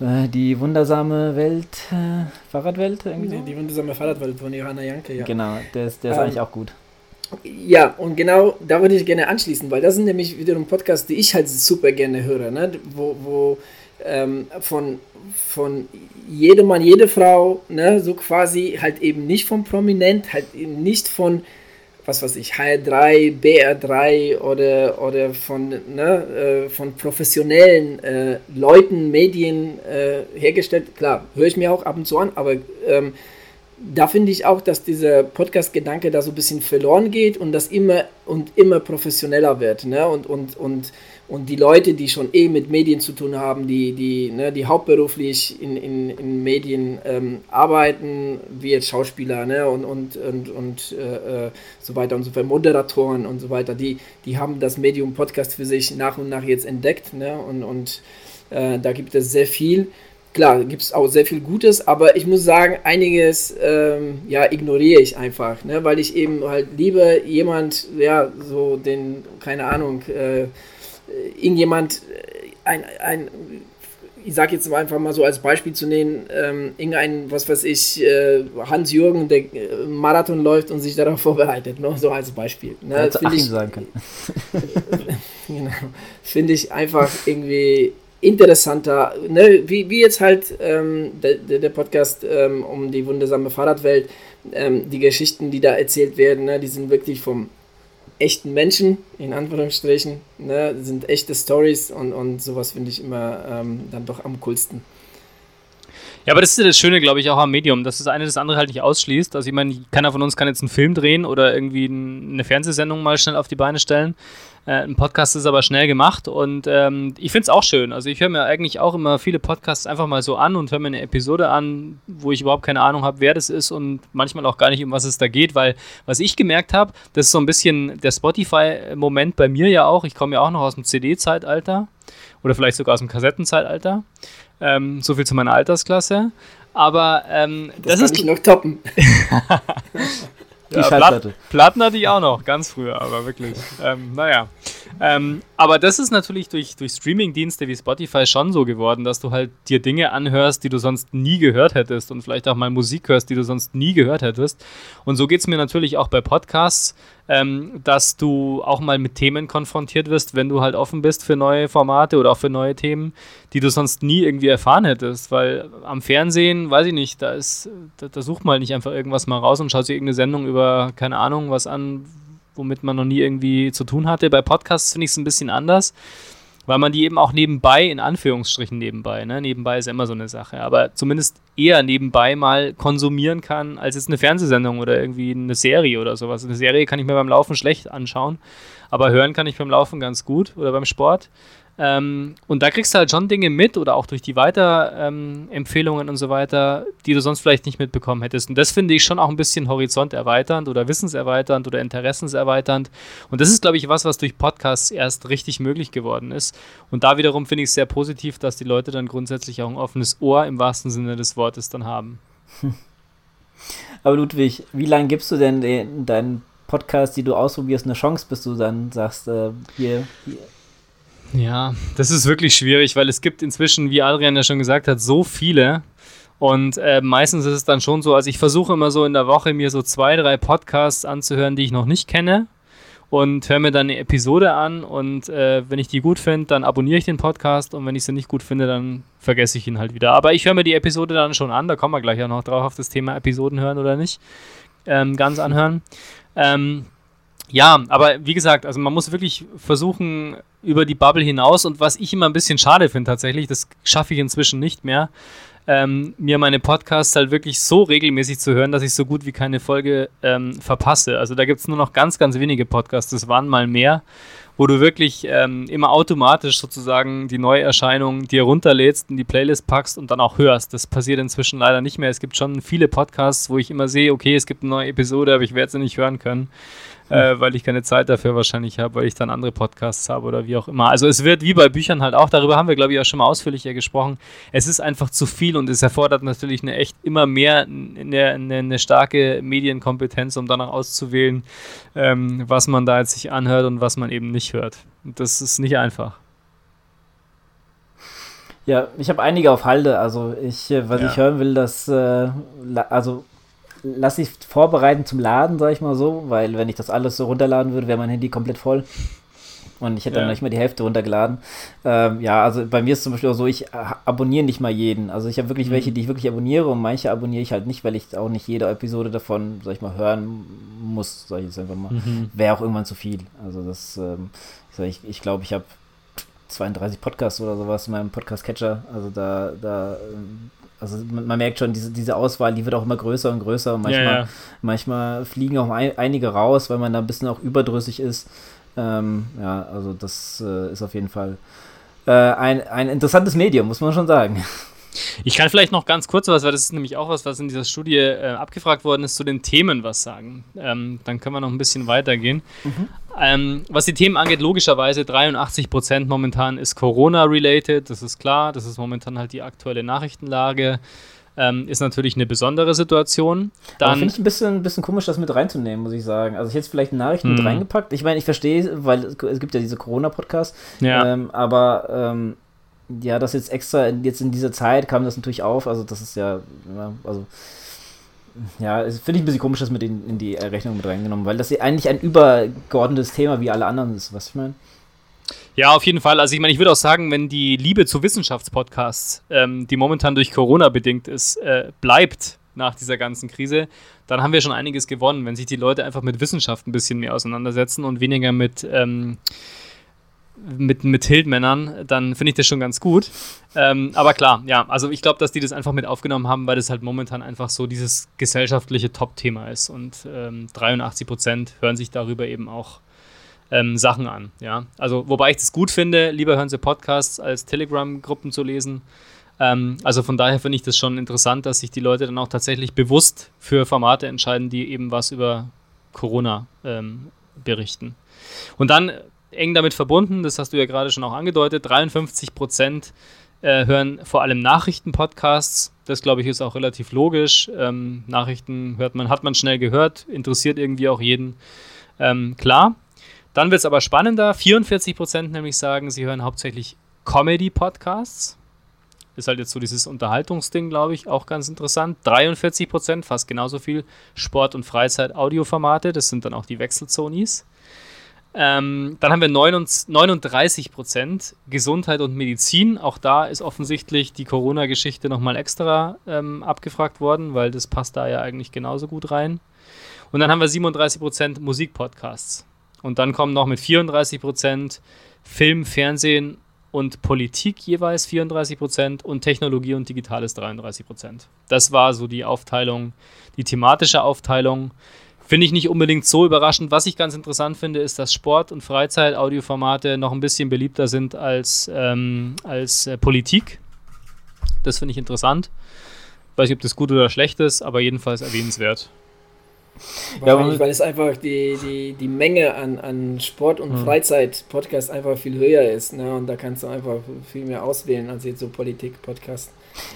Äh, die wundersame Welt, äh, Fahrradwelt irgendwie. Die, die, wundersame Fahrradwelt von Johanna Janke, ja. Genau, der ist, der ist ähm, eigentlich auch gut. Ja, und genau da würde ich gerne anschließen, weil das sind nämlich wiederum Podcasts, die ich halt super gerne höre, ne? wo, wo ähm, von, von jedem Mann, jede Frau, ne? so quasi halt eben nicht von Prominent, halt eben nicht von was weiß ich, HR3, BR3 oder, oder von, ne, äh, von professionellen äh, Leuten, Medien äh, hergestellt. Klar, höre ich mir auch ab und zu an, aber ähm, da finde ich auch, dass dieser Podcast-Gedanke da so ein bisschen verloren geht und das immer und immer professioneller wird. Ne? Und, und, und und die Leute, die schon eh mit Medien zu tun haben, die, die, ne, die hauptberuflich in, in, in Medien ähm, arbeiten, wie jetzt Schauspieler ne, und, und, und, und äh, äh, so weiter und so fort, Moderatoren und so weiter, die, die haben das Medium Podcast für sich nach und nach jetzt entdeckt ne, und, und äh, da gibt es sehr viel. klar, gibt es auch sehr viel Gutes, aber ich muss sagen, einiges ähm, ja, ignoriere ich einfach, ne? weil ich eben halt lieber jemand, ja, so den, keine Ahnung, äh, irgendjemand, äh, ein, ein ich sage jetzt einfach mal so als Beispiel zu nehmen, ähm, irgendein, was weiß ich, äh, Hans-Jürgen, der äh, Marathon läuft und sich darauf [laughs] vorbereitet, ne? so als Beispiel. Ne? Hätte Achim ich, sagen können. [laughs] genau, Finde ich einfach irgendwie interessanter, ne? wie, wie jetzt halt ähm, der, der Podcast ähm, um die wundersame Fahrradwelt, ähm, die Geschichten, die da erzählt werden, ne? die sind wirklich vom echten Menschen, in Anführungsstrichen, ne? sind echte Stories und, und sowas finde ich immer ähm, dann doch am coolsten. Ja, aber das ist ja das Schöne, glaube ich, auch am Medium, dass das eine das andere halt nicht ausschließt. Also ich meine, keiner von uns kann jetzt einen Film drehen oder irgendwie eine Fernsehsendung mal schnell auf die Beine stellen. Äh, ein Podcast ist aber schnell gemacht und ähm, ich finde es auch schön. Also ich höre mir eigentlich auch immer viele Podcasts einfach mal so an und höre mir eine Episode an, wo ich überhaupt keine Ahnung habe, wer das ist und manchmal auch gar nicht, um was es da geht, weil was ich gemerkt habe, das ist so ein bisschen der Spotify-Moment bei mir ja auch. Ich komme ja auch noch aus dem CD-Zeitalter oder vielleicht sogar aus dem Kassettenzeitalter. Ähm, so viel zu meiner Altersklasse. Aber ähm, das, das kann ist ich noch toppen. [laughs] Die ja, Schallplatte. Platten hatte ich auch noch, ganz früher, aber wirklich. Ähm, naja. Ähm, aber das ist natürlich durch, durch Streaming-Dienste wie Spotify schon so geworden, dass du halt dir Dinge anhörst, die du sonst nie gehört hättest und vielleicht auch mal Musik hörst, die du sonst nie gehört hättest. Und so geht es mir natürlich auch bei Podcasts, ähm, dass du auch mal mit Themen konfrontiert wirst, wenn du halt offen bist für neue Formate oder auch für neue Themen, die du sonst nie irgendwie erfahren hättest. Weil am Fernsehen, weiß ich nicht, da ist, da, da sucht man halt nicht einfach irgendwas mal raus und schaut sich irgendeine Sendung über, keine Ahnung, was an, womit man noch nie irgendwie zu tun hatte. Bei Podcasts finde ich es ein bisschen anders, weil man die eben auch nebenbei, in Anführungsstrichen nebenbei, ne? nebenbei ist ja immer so eine Sache, aber zumindest eher nebenbei mal konsumieren kann, als jetzt eine Fernsehsendung oder irgendwie eine Serie oder sowas. Eine Serie kann ich mir beim Laufen schlecht anschauen, aber hören kann ich beim Laufen ganz gut oder beim Sport. Ähm, und da kriegst du halt schon Dinge mit oder auch durch die Weiterempfehlungen ähm, und so weiter, die du sonst vielleicht nicht mitbekommen hättest. Und das finde ich schon auch ein bisschen horizonterweiternd oder wissenserweiternd oder interessenserweiternd. Und das ist, glaube ich, was, was durch Podcasts erst richtig möglich geworden ist. Und da wiederum finde ich es sehr positiv, dass die Leute dann grundsätzlich auch ein offenes Ohr im wahrsten Sinne des Wortes dann haben. [laughs] Aber Ludwig, wie lange gibst du denn deinen Podcast, die du ausprobierst, eine Chance, bis du dann sagst, äh, hier, hier ja, das ist wirklich schwierig, weil es gibt inzwischen, wie Adrian ja schon gesagt hat, so viele. Und äh, meistens ist es dann schon so, also ich versuche immer so in der Woche mir so zwei, drei Podcasts anzuhören, die ich noch nicht kenne. Und höre mir dann eine Episode an und äh, wenn ich die gut finde, dann abonniere ich den Podcast und wenn ich sie nicht gut finde, dann vergesse ich ihn halt wieder. Aber ich höre mir die Episode dann schon an, da kommen wir gleich ja noch drauf auf das Thema Episoden hören oder nicht. Ähm, ganz anhören. Ähm, ja, aber wie gesagt, also man muss wirklich versuchen, über die Bubble hinaus und was ich immer ein bisschen schade finde tatsächlich, das schaffe ich inzwischen nicht mehr, ähm, mir meine Podcasts halt wirklich so regelmäßig zu hören, dass ich so gut wie keine Folge ähm, verpasse. Also da gibt es nur noch ganz, ganz wenige Podcasts, das waren mal mehr, wo du wirklich ähm, immer automatisch sozusagen die Neuerscheinung dir runterlädst, in die Playlist packst und dann auch hörst. Das passiert inzwischen leider nicht mehr. Es gibt schon viele Podcasts, wo ich immer sehe, okay, es gibt eine neue Episode, aber ich werde sie nicht hören können [laughs] äh, weil ich keine Zeit dafür wahrscheinlich habe, weil ich dann andere Podcasts habe oder wie auch immer. Also es wird wie bei Büchern halt auch, darüber haben wir glaube ich auch schon mal ausführlicher gesprochen, es ist einfach zu viel und es erfordert natürlich eine echt immer mehr eine, eine, eine starke Medienkompetenz, um danach auszuwählen, ähm, was man da jetzt sich anhört und was man eben nicht hört. Und das ist nicht einfach. Ja, ich habe einige auf Halde. Also ich, äh, was ja. ich hören will, dass äh, also lasse ich vorbereiten zum Laden, sag ich mal so, weil wenn ich das alles so runterladen würde, wäre mein Handy komplett voll. Und ich hätte ja. dann nicht mal die Hälfte runtergeladen. Ähm, ja, also bei mir ist zum Beispiel auch so, ich abonniere nicht mal jeden. Also ich habe wirklich mhm. welche, die ich wirklich abonniere und manche abonniere ich halt nicht, weil ich auch nicht jede Episode davon, sag ich mal, hören muss, sag ich jetzt einfach mal. Mhm. Wäre auch irgendwann zu viel. Also das, ähm, ich glaube, ich, glaub, ich habe 32 Podcasts oder sowas in meinem Podcast-Catcher. Also da, da ähm, also man, man, merkt schon, diese, diese Auswahl, die wird auch immer größer und größer. Und manchmal, ja, ja. manchmal fliegen auch ein, einige raus, weil man da ein bisschen auch überdrüssig ist. Ähm, ja, also das äh, ist auf jeden Fall äh, ein, ein interessantes Medium, muss man schon sagen. [laughs] Ich kann vielleicht noch ganz kurz was, weil das ist nämlich auch was, was in dieser Studie äh, abgefragt worden ist, zu den Themen was sagen. Ähm, dann können wir noch ein bisschen weitergehen. Mhm. Ähm, was die Themen angeht, logischerweise 83 Prozent momentan ist Corona-related, das ist klar. Das ist momentan halt die aktuelle Nachrichtenlage. Ähm, ist natürlich eine besondere Situation. Dann finde ich ein bisschen, ein bisschen komisch, das mit reinzunehmen, muss ich sagen. Also ich hätte vielleicht Nachrichten mit hm. reingepackt. Ich meine, ich verstehe, weil es gibt ja diese Corona-Podcasts. Ja. Ähm, aber ähm, ja, das jetzt extra in, jetzt in dieser Zeit kam das natürlich auf. Also das ist ja, ja also ja, finde ich ein bisschen komisch, das mit in, in die Rechnung mit reingenommen, weil das eigentlich ein übergeordnetes Thema wie alle anderen ist, was ich meine. Ja, auf jeden Fall. Also ich meine, ich würde auch sagen, wenn die Liebe zu Wissenschaftspodcasts, ähm, die momentan durch Corona bedingt ist, äh, bleibt nach dieser ganzen Krise, dann haben wir schon einiges gewonnen, wenn sich die Leute einfach mit Wissenschaft ein bisschen mehr auseinandersetzen und weniger mit ähm, mit, mit Hildmännern, dann finde ich das schon ganz gut. Ähm, aber klar, ja, also ich glaube, dass die das einfach mit aufgenommen haben, weil das halt momentan einfach so dieses gesellschaftliche Top-Thema ist. Und ähm, 83 Prozent hören sich darüber eben auch ähm, Sachen an. Ja, also wobei ich das gut finde, lieber hören sie Podcasts als Telegram-Gruppen zu lesen. Ähm, also von daher finde ich das schon interessant, dass sich die Leute dann auch tatsächlich bewusst für Formate entscheiden, die eben was über Corona ähm, berichten. Und dann eng damit verbunden, das hast du ja gerade schon auch angedeutet, 53 Prozent äh, hören vor allem Nachrichtenpodcasts. Das glaube ich ist auch relativ logisch. Ähm, Nachrichten hört man, hat man schnell gehört, interessiert irgendwie auch jeden. Ähm, klar. Dann wird es aber spannender. 44 Prozent nämlich sagen, sie hören hauptsächlich Comedy-Podcasts. Ist halt jetzt so dieses Unterhaltungsding, glaube ich, auch ganz interessant. 43 Prozent, fast genauso viel Sport- und Freizeit-Audioformate. Das sind dann auch die Wechselzonis. Ähm, dann haben wir 39 Prozent Gesundheit und Medizin. Auch da ist offensichtlich die Corona-Geschichte nochmal extra ähm, abgefragt worden, weil das passt da ja eigentlich genauso gut rein. Und dann haben wir 37 Prozent Musikpodcasts. Und dann kommen noch mit 34 Prozent Film, Fernsehen und Politik jeweils 34 Prozent und Technologie und Digitales 33 Prozent. Das war so die Aufteilung, die thematische Aufteilung. Finde ich nicht unbedingt so überraschend. Was ich ganz interessant finde, ist, dass Sport- und Freizeit-Audioformate noch ein bisschen beliebter sind als, ähm, als äh, Politik. Das finde ich interessant. Ich weiß nicht, ob das gut oder schlecht ist, aber jedenfalls erwähnenswert. Wahrscheinlich, weil es einfach die, die, die Menge an, an Sport- und hm. Freizeit-Podcasts einfach viel höher ist. Ne? Und da kannst du einfach viel mehr auswählen als jetzt so Politik-Podcasts.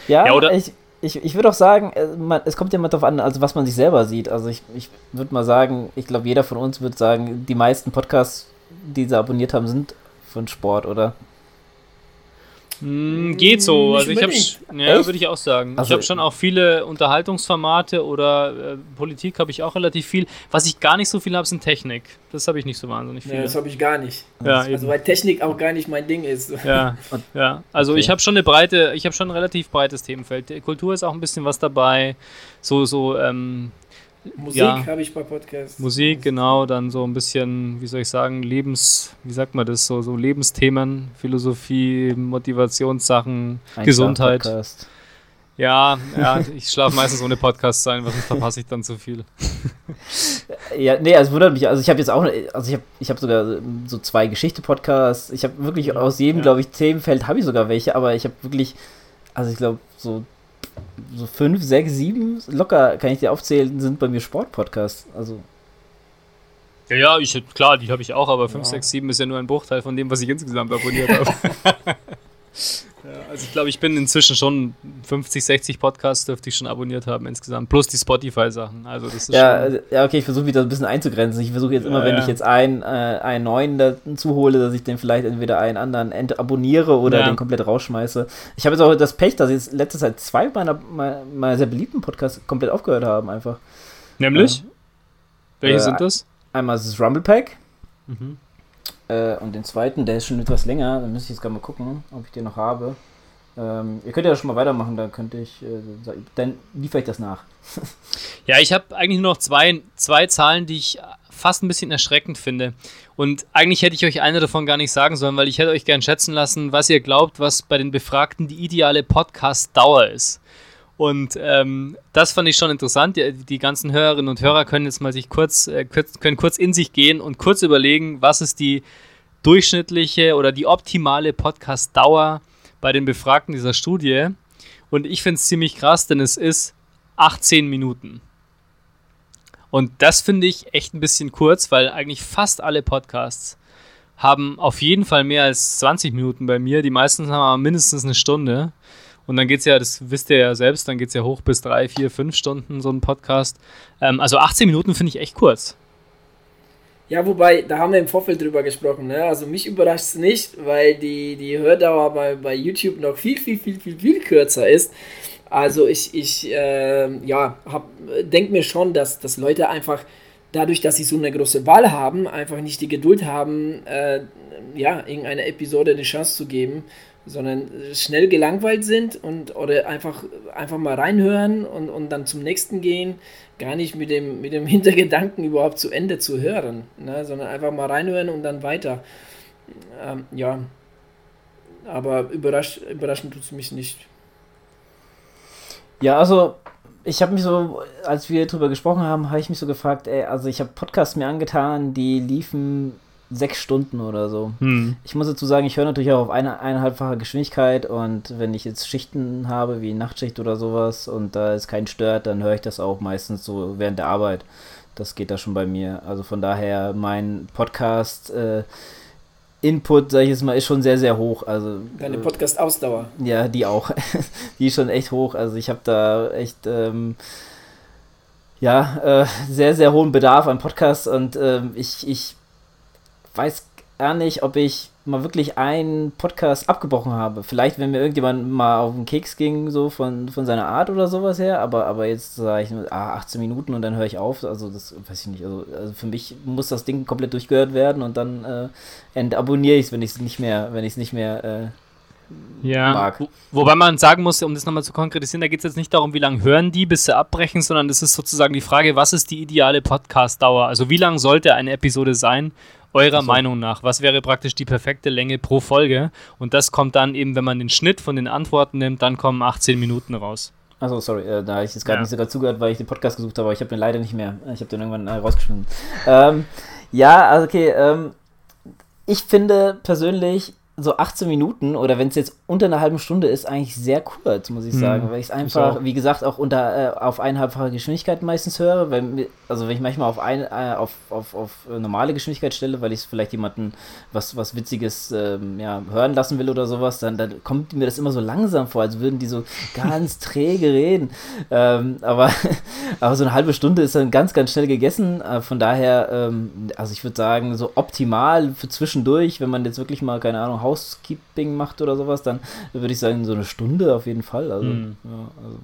Ja, ja, oder? Ich, ich, ich würde auch sagen, äh, man, es kommt ja immer darauf an, also was man sich selber sieht. Also ich, ich würde mal sagen, ich glaube, jeder von uns würde sagen, die meisten Podcasts, die sie abonniert haben, sind von Sport, oder? Mm, geht so. also ich habe, ja, würde ich auch sagen. Also ich habe schon auch viele Unterhaltungsformate oder äh, Politik habe ich auch relativ viel. Was ich gar nicht so viel habe, sind Technik. Das habe ich nicht so wahnsinnig viel. Ja, das habe ich gar nicht. Ja, also eben. weil Technik auch gar nicht mein Ding ist. Ja, [laughs] ja. Also okay. ich habe schon eine breite, ich habe schon ein relativ breites Themenfeld. Kultur ist auch ein bisschen was dabei. So so ähm, Musik ja, habe ich bei Podcasts. Musik, genau, dann so ein bisschen, wie soll ich sagen, Lebens, wie sagt man das, so, so Lebensthemen, Philosophie, Motivationssachen, ein Gesundheit. Podcast. Ja, ja, ich schlafe meistens ohne Podcast sein, was verpasse ich dann zu viel. [laughs] ja, nee, also wundert mich, also ich habe jetzt auch, also ich habe ich hab sogar so zwei Geschichte-Podcasts, ich habe wirklich aus jedem, ja. glaube ich, Themenfeld habe ich sogar welche, aber ich habe wirklich, also ich glaube, so so fünf, sechs, sieben, locker kann ich dir aufzählen, sind bei mir Sportpodcasts. Also. Ja, ja, ich, klar, die habe ich auch, aber 5, 6, 7 ist ja nur ein Bruchteil von dem, was ich insgesamt abonniert habe. [laughs] [laughs] ja, also ich glaube, ich bin inzwischen schon 50, 60 Podcasts dürfte ich schon abonniert haben insgesamt, plus die Spotify-Sachen. Also das ist ja, schon ja, okay, ich versuche wieder ein bisschen einzugrenzen. Ich versuche jetzt immer, ja, wenn ja. ich jetzt einen, äh, einen neuen dazu hole, dass ich den vielleicht entweder einen anderen abonniere oder den komplett rausschmeiße. Ich habe jetzt auch das Pech, dass jetzt letzte Zeit zwei meiner, meiner, sehr beliebten Podcasts komplett aufgehört haben, einfach. Nämlich? Welche äh, sind das? Einmal ist es Rumble Pack. Mhm. Äh, und den zweiten, der ist schon etwas länger. Da müsste ich jetzt gerade mal gucken, ob ich den noch habe. Ähm, ihr könnt ja schon mal weitermachen, dann könnte ich, äh, dann liefere ich das nach. [laughs] ja, ich habe eigentlich nur noch zwei, zwei Zahlen, die ich fast ein bisschen erschreckend finde. Und eigentlich hätte ich euch eine davon gar nicht sagen sollen, weil ich hätte euch gern schätzen lassen, was ihr glaubt, was bei den Befragten die ideale Podcast-Dauer ist. Und ähm, das fand ich schon interessant. Die, die, ganzen Hörerinnen und Hörer können jetzt mal sich kurz, äh, kurz, können kurz in sich gehen und kurz überlegen, was ist die durchschnittliche oder die optimale Podcast-Dauer bei den Befragten dieser Studie. Und ich finde es ziemlich krass, denn es ist 18 Minuten. Und das finde ich echt ein bisschen kurz, weil eigentlich fast alle Podcasts haben auf jeden Fall mehr als 20 Minuten bei mir. Die meisten haben aber mindestens eine Stunde. Und dann geht es ja, das wisst ihr ja selbst, dann geht es ja hoch bis drei, vier, fünf Stunden, so ein Podcast. Ähm, also 18 Minuten finde ich echt kurz. Ja, wobei, da haben wir im Vorfeld drüber gesprochen. Ne? Also mich überrascht es nicht, weil die, die Hördauer bei, bei YouTube noch viel, viel, viel, viel, viel kürzer ist. Also ich, ich äh, ja, denke mir schon, dass, dass Leute einfach dadurch, dass sie so eine große Wahl haben, einfach nicht die Geduld haben, äh, ja, irgendeine Episode eine Chance zu geben sondern schnell gelangweilt sind und oder einfach, einfach mal reinhören und, und dann zum nächsten gehen, gar nicht mit dem, mit dem [laughs] Hintergedanken überhaupt zu Ende zu hören, ne, sondern einfach mal reinhören und dann weiter. Ähm, ja, aber überrasch, überraschend tut es mich nicht. Ja, also ich habe mich so, als wir drüber gesprochen haben, habe ich mich so gefragt, ey, also ich habe Podcasts mir angetan, die liefen sechs Stunden oder so. Hm. Ich muss dazu sagen, ich höre natürlich auch auf eine eineinhalbfache Geschwindigkeit und wenn ich jetzt Schichten habe, wie Nachtschicht oder sowas und da es keinen stört, dann höre ich das auch meistens so während der Arbeit. Das geht da schon bei mir. Also von daher, mein Podcast äh, Input, sag ich jetzt mal, ist schon sehr, sehr hoch. Also, Deine äh, Podcast-Ausdauer. Ja, die auch. [laughs] die ist schon echt hoch. Also ich habe da echt ähm, ja, äh, sehr, sehr hohen Bedarf an Podcasts und ähm, ich, ich weiß gar nicht, ob ich mal wirklich einen Podcast abgebrochen habe. Vielleicht, wenn mir irgendjemand mal auf den Keks ging, so von, von seiner Art oder sowas her, aber, aber jetzt sage ich, ah, 18 Minuten und dann höre ich auf. Also, das weiß ich nicht. Also, also für mich muss das Ding komplett durchgehört werden und dann äh, entabonniere ich es, wenn ich es nicht mehr, wenn ich es nicht mehr äh, ja, mag. Wo, wobei man sagen muss, um das nochmal zu konkretisieren, da geht es jetzt nicht darum, wie lange hören die, bis sie abbrechen, sondern das ist sozusagen die Frage, was ist die ideale Podcast-Dauer? Also wie lang sollte eine Episode sein? Eurer also. Meinung nach? Was wäre praktisch die perfekte Länge pro Folge? Und das kommt dann eben, wenn man den Schnitt von den Antworten nimmt, dann kommen 18 Minuten raus. Achso, sorry, äh, da habe ich jetzt gerade ja. nicht sogar zugehört, weil ich den Podcast gesucht habe, aber ich habe den leider nicht mehr. Ich habe den irgendwann äh, rausgeschmissen. Ähm, ja, also okay, ähm, ich finde persönlich, so 18 Minuten oder wenn es jetzt unter einer halben Stunde ist, eigentlich sehr kurz, muss ich hm, sagen, weil ich es einfach, wie gesagt, auch unter äh, auf eineinhalbfache Geschwindigkeit meistens höre, weil, also wenn ich manchmal auf, ein, äh, auf, auf, auf normale Geschwindigkeit stelle, weil ich vielleicht jemanden was, was Witziges ähm, ja, hören lassen will oder sowas, dann, dann kommt mir das immer so langsam vor, als würden die so ganz [laughs] träge reden. Ähm, aber, [laughs] aber so eine halbe Stunde ist dann ganz, ganz schnell gegessen. Äh, von daher, ähm, also ich würde sagen, so optimal für zwischendurch, wenn man jetzt wirklich mal, keine Ahnung, Housekeeping macht oder sowas, dann würde ich sagen, so eine Stunde auf jeden Fall. Also, mhm. ja, also.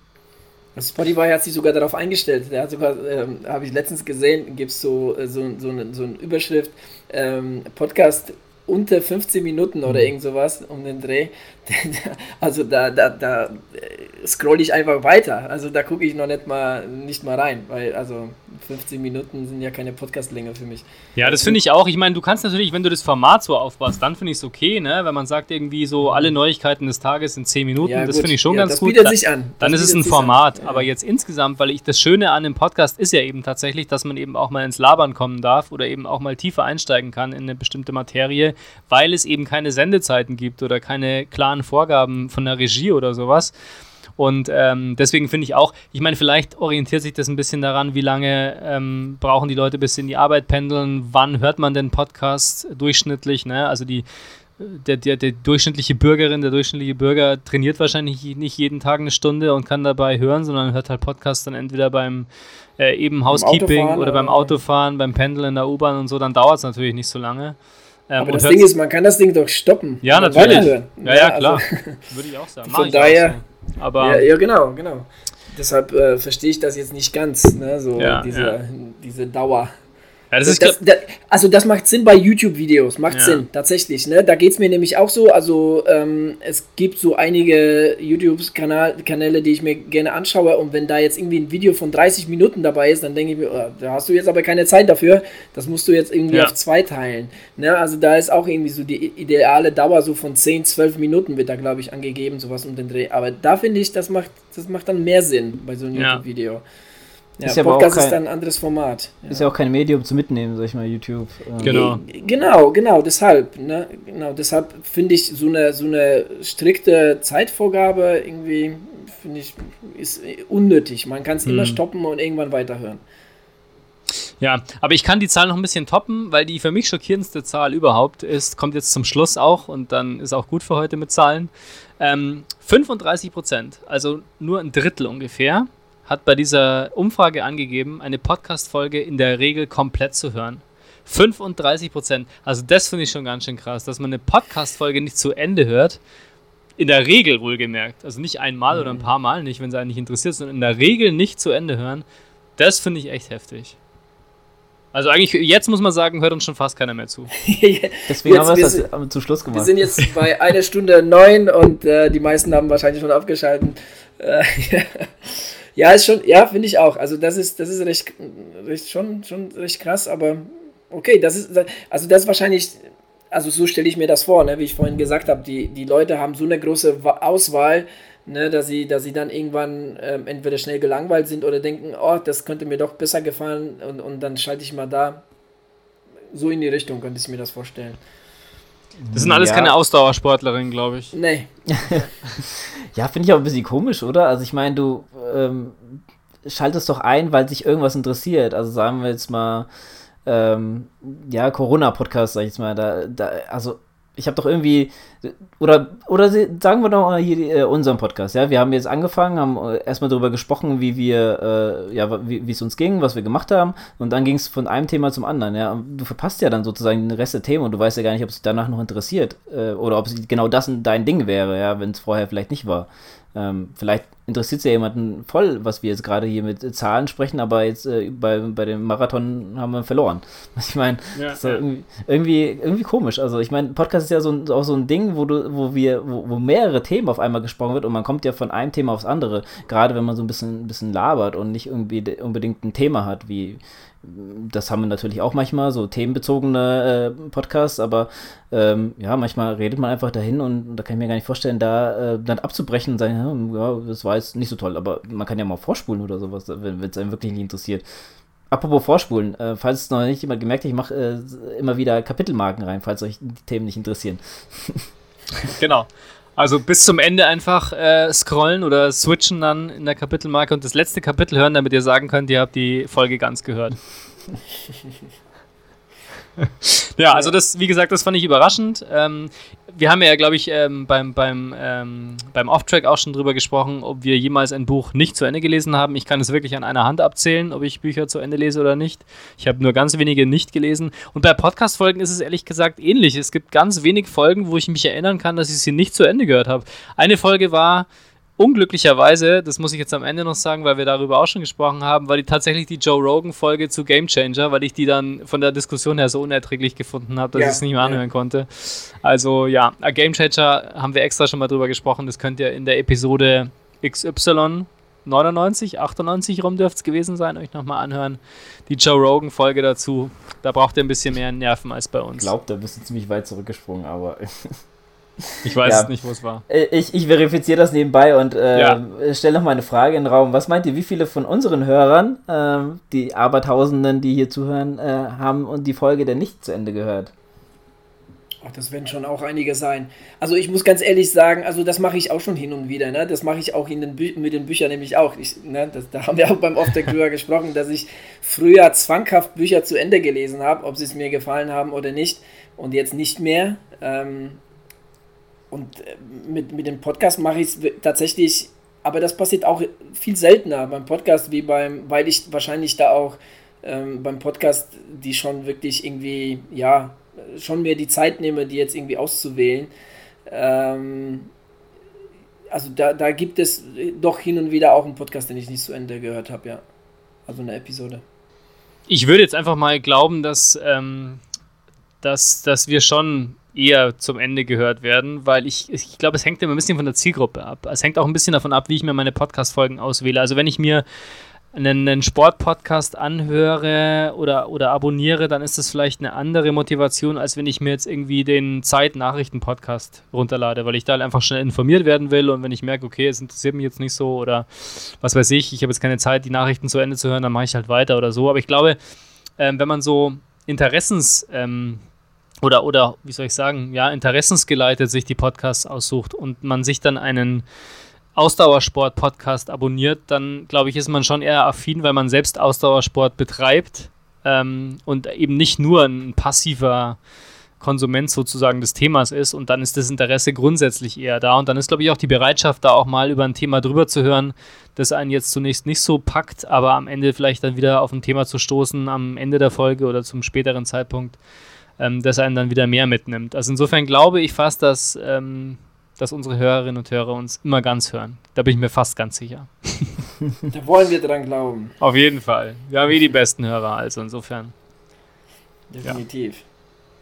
Spotify hat sich sogar darauf eingestellt. Der hat sogar, ähm, habe ich letztens gesehen, gibt es so, äh, so, so, eine, so eine Überschrift, ähm, Podcast unter 15 Minuten oder mhm. irgend sowas um den Dreh. [laughs] Also da, da, da äh, scroll ich einfach weiter. Also da gucke ich noch nicht mal nicht mal rein, weil also 15 Minuten sind ja keine Podcastlänge für mich. Ja, das finde ich auch. Ich meine, du kannst natürlich, wenn du das Format so aufbaust, dann finde ich es okay, ne? Wenn man sagt irgendwie so alle Neuigkeiten des Tages in 10 Minuten, ja, das finde ich schon ja, ganz das gut. Bietet sich an. Dann ist es ein Format. Aber jetzt insgesamt, weil ich das Schöne an dem Podcast ist ja eben tatsächlich, dass man eben auch mal ins Labern kommen darf oder eben auch mal tiefer einsteigen kann in eine bestimmte Materie, weil es eben keine Sendezeiten gibt oder keine klaren Vorgaben von der Regie oder sowas. Und ähm, deswegen finde ich auch, ich meine, vielleicht orientiert sich das ein bisschen daran, wie lange ähm, brauchen die Leute bis in die Arbeit pendeln, wann hört man den Podcast durchschnittlich, ne? Also die, der, der, der durchschnittliche Bürgerin, der durchschnittliche Bürger trainiert wahrscheinlich nicht jeden Tag eine Stunde und kann dabei hören, sondern hört halt Podcast dann entweder beim äh, eben Housekeeping oder, oder beim Autofahren, beim Pendeln in der U-Bahn und so, dann dauert es natürlich nicht so lange. Ähm, Aber das Ding ist, man kann das Ding doch stoppen. Ja, natürlich. Ja, ja, klar. Also, [laughs] Würde ich auch sagen. Von daher, aber ja, ja, genau, genau. Deshalb äh, verstehe ich das jetzt nicht ganz, ne? so ja, diese, ja. diese Dauer. Ja, das das, das, also das macht Sinn bei YouTube-Videos, macht ja. Sinn, tatsächlich. Ne? Da geht es mir nämlich auch so, also ähm, es gibt so einige YouTube-Kanäle, die ich mir gerne anschaue und wenn da jetzt irgendwie ein Video von 30 Minuten dabei ist, dann denke ich mir, oh, da hast du jetzt aber keine Zeit dafür, das musst du jetzt irgendwie ja. auf zwei teilen. Ne? Also da ist auch irgendwie so die ideale Dauer so von 10, 12 Minuten wird da, glaube ich, angegeben, sowas um den Dreh. Aber da finde ich, das macht, das macht dann mehr Sinn bei so einem YouTube-Video. Ja, ist ja Podcast kein, ist dann ein anderes Format. Ja. Ist ja auch kein Medium zu mitnehmen, sag ich mal, YouTube. Ähm. Genau. Genau, genau, deshalb. Ne? Genau, deshalb finde ich so eine, so eine strikte Zeitvorgabe irgendwie finde ich, ist unnötig. Man kann es mhm. immer stoppen und irgendwann weiterhören. Ja, aber ich kann die Zahl noch ein bisschen toppen, weil die für mich schockierendste Zahl überhaupt ist, kommt jetzt zum Schluss auch und dann ist auch gut für heute mit Zahlen. Ähm, 35 Prozent, also nur ein Drittel ungefähr, hat bei dieser Umfrage angegeben, eine Podcast-Folge in der Regel komplett zu hören. 35 Prozent. Also das finde ich schon ganz schön krass, dass man eine Podcast-Folge nicht zu Ende hört. In der Regel wohlgemerkt. Also nicht einmal mhm. oder ein mhm. paar Mal nicht, wenn es einen nicht interessiert, sondern in der Regel nicht zu Ende hören. Das finde ich echt heftig. Also eigentlich, jetzt muss man sagen, hört uns schon fast keiner mehr zu. [laughs] Deswegen jetzt, haben wir es das zum Schluss gemacht. Wir sind jetzt bei einer Stunde neun und äh, die meisten haben wahrscheinlich schon abgeschaltet. Äh, [laughs] ja, ist schon, ja, finde ich auch. Also das ist, das ist recht, recht schon, schon recht krass, aber okay, das ist, also das ist wahrscheinlich, also so stelle ich mir das vor, ne, wie ich vorhin gesagt habe, die, die Leute haben so eine große Auswahl, ne, dass, sie, dass sie dann irgendwann ähm, entweder schnell gelangweilt sind oder denken, oh, das könnte mir doch besser gefallen und, und dann schalte ich mal da. So in die Richtung könnte ich mir das vorstellen. Das sind alles ja. keine Ausdauersportlerinnen, glaube ich. Nee. [laughs] ja, finde ich auch ein bisschen komisch, oder? Also ich meine, du ähm, schaltest doch ein, weil sich irgendwas interessiert. Also sagen wir jetzt mal, ähm, ja, Corona-Podcast, sag ich jetzt mal, da, da, also ich habe doch irgendwie, oder, oder sagen wir doch mal hier äh, unseren Podcast, ja, wir haben jetzt angefangen, haben äh, erstmal darüber gesprochen, wie wir, äh, ja, wie es uns ging, was wir gemacht haben und dann ging es von einem Thema zum anderen, ja, und du verpasst ja dann sozusagen den Rest der Themen und du weißt ja gar nicht, ob es dich danach noch interessiert äh, oder ob es genau das dein Ding wäre, ja, wenn es vorher vielleicht nicht war. Ähm, vielleicht interessiert es ja jemanden voll, was wir jetzt gerade hier mit Zahlen sprechen, aber jetzt äh, bei, bei dem Marathon haben wir verloren. [laughs] Was ich meine, ja, ja. irgendwie, irgendwie, irgendwie, komisch. Also ich meine, Podcast ist ja so, auch so ein Ding, wo du, wo wir, wo, wo, mehrere Themen auf einmal gesprochen wird und man kommt ja von einem Thema aufs andere, gerade wenn man so ein bisschen, ein bisschen labert und nicht irgendwie unbedingt ein Thema hat, wie das haben wir natürlich auch manchmal, so themenbezogene äh, Podcasts, aber ähm, ja, manchmal redet man einfach dahin und da kann ich mir gar nicht vorstellen, da äh, dann abzubrechen und sagen, ja, das war jetzt nicht so toll, aber man kann ja mal vorspulen oder sowas, wenn es einem wirklich nicht interessiert. Apropos Vorspulen, äh, falls es noch nicht jemand gemerkt hat, ich mache äh, immer wieder Kapitelmarken rein, falls euch die Themen nicht interessieren. genau. Also bis zum Ende einfach äh, scrollen oder switchen dann in der Kapitelmarke und das letzte Kapitel hören, damit ihr sagen könnt, ihr habt die Folge ganz gehört. [laughs] [laughs] ja, also das, wie gesagt, das fand ich überraschend. Ähm, wir haben ja, glaube ich, ähm, beim, beim, ähm, beim Off-Track auch schon drüber gesprochen, ob wir jemals ein Buch nicht zu Ende gelesen haben. Ich kann es wirklich an einer Hand abzählen, ob ich Bücher zu Ende lese oder nicht. Ich habe nur ganz wenige nicht gelesen. Und bei Podcast-Folgen ist es ehrlich gesagt ähnlich. Es gibt ganz wenig Folgen, wo ich mich erinnern kann, dass ich sie nicht zu Ende gehört habe. Eine Folge war unglücklicherweise, das muss ich jetzt am Ende noch sagen, weil wir darüber auch schon gesprochen haben, war die tatsächlich die Joe Rogan-Folge zu Game Changer, weil ich die dann von der Diskussion her so unerträglich gefunden habe, dass ja, ich es nicht mehr anhören ja. konnte. Also ja, Game Changer haben wir extra schon mal drüber gesprochen. Das könnt ihr in der Episode XY 99, 98 rum dürfte es gewesen sein, euch nochmal anhören. Die Joe Rogan-Folge dazu. Da braucht ihr ein bisschen mehr Nerven als bei uns. Ich glaube, da bist du ziemlich weit zurückgesprungen, aber [laughs] Ich weiß ja. nicht, wo es war. Äh, ich, ich verifiziere das nebenbei und äh, ja. stelle noch mal eine Frage in den Raum. Was meint ihr, wie viele von unseren Hörern, äh, die Abertausenden, die hier zuhören, äh, haben die Folge denn nicht zu Ende gehört? Ach, das werden schon auch einige sein. Also ich muss ganz ehrlich sagen, also das mache ich auch schon hin und wieder. Ne? Das mache ich auch in den mit den Büchern nämlich auch. Ich, ne? das, da haben wir auch beim Off-Deck drüber [laughs] gesprochen, dass ich früher zwanghaft Bücher zu Ende gelesen habe, ob sie es mir gefallen haben oder nicht. Und jetzt nicht mehr. Ähm, und äh, mit, mit dem Podcast mache ich es tatsächlich, aber das passiert auch viel seltener beim Podcast, wie beim, weil ich wahrscheinlich da auch ähm, beim Podcast die schon wirklich irgendwie, ja, schon mir die Zeit nehme, die jetzt irgendwie auszuwählen. Ähm, also da, da gibt es doch hin und wieder auch einen Podcast, den ich nicht zu Ende gehört habe, ja. Also eine Episode. Ich würde jetzt einfach mal glauben, dass, ähm, dass, dass wir schon eher zum Ende gehört werden, weil ich, ich glaube, es hängt immer ein bisschen von der Zielgruppe ab. Es hängt auch ein bisschen davon ab, wie ich mir meine Podcast-Folgen auswähle. Also wenn ich mir einen, einen Sport-Podcast anhöre oder, oder abonniere, dann ist das vielleicht eine andere Motivation, als wenn ich mir jetzt irgendwie den Zeit-Nachrichten-Podcast runterlade, weil ich da halt einfach schnell informiert werden will und wenn ich merke, okay, es interessiert mich jetzt nicht so oder was weiß ich, ich habe jetzt keine Zeit, die Nachrichten zu Ende zu hören, dann mache ich halt weiter oder so. Aber ich glaube, ähm, wenn man so Interessens- ähm, oder, oder wie soll ich sagen, ja, interessensgeleitet sich die Podcasts aussucht und man sich dann einen Ausdauersport-Podcast abonniert, dann glaube ich, ist man schon eher affin, weil man selbst Ausdauersport betreibt ähm, und eben nicht nur ein passiver Konsument sozusagen des Themas ist und dann ist das Interesse grundsätzlich eher da. Und dann ist, glaube ich, auch die Bereitschaft da auch mal über ein Thema drüber zu hören, das einen jetzt zunächst nicht so packt, aber am Ende vielleicht dann wieder auf ein Thema zu stoßen, am Ende der Folge oder zum späteren Zeitpunkt, ähm, das einen dann wieder mehr mitnimmt. Also insofern glaube ich fast, dass, ähm, dass unsere Hörerinnen und Hörer uns immer ganz hören. Da bin ich mir fast ganz sicher. [laughs] da wollen wir dran glauben. Auf jeden Fall. Wir haben eh die besten Hörer, also insofern. Definitiv. Ja.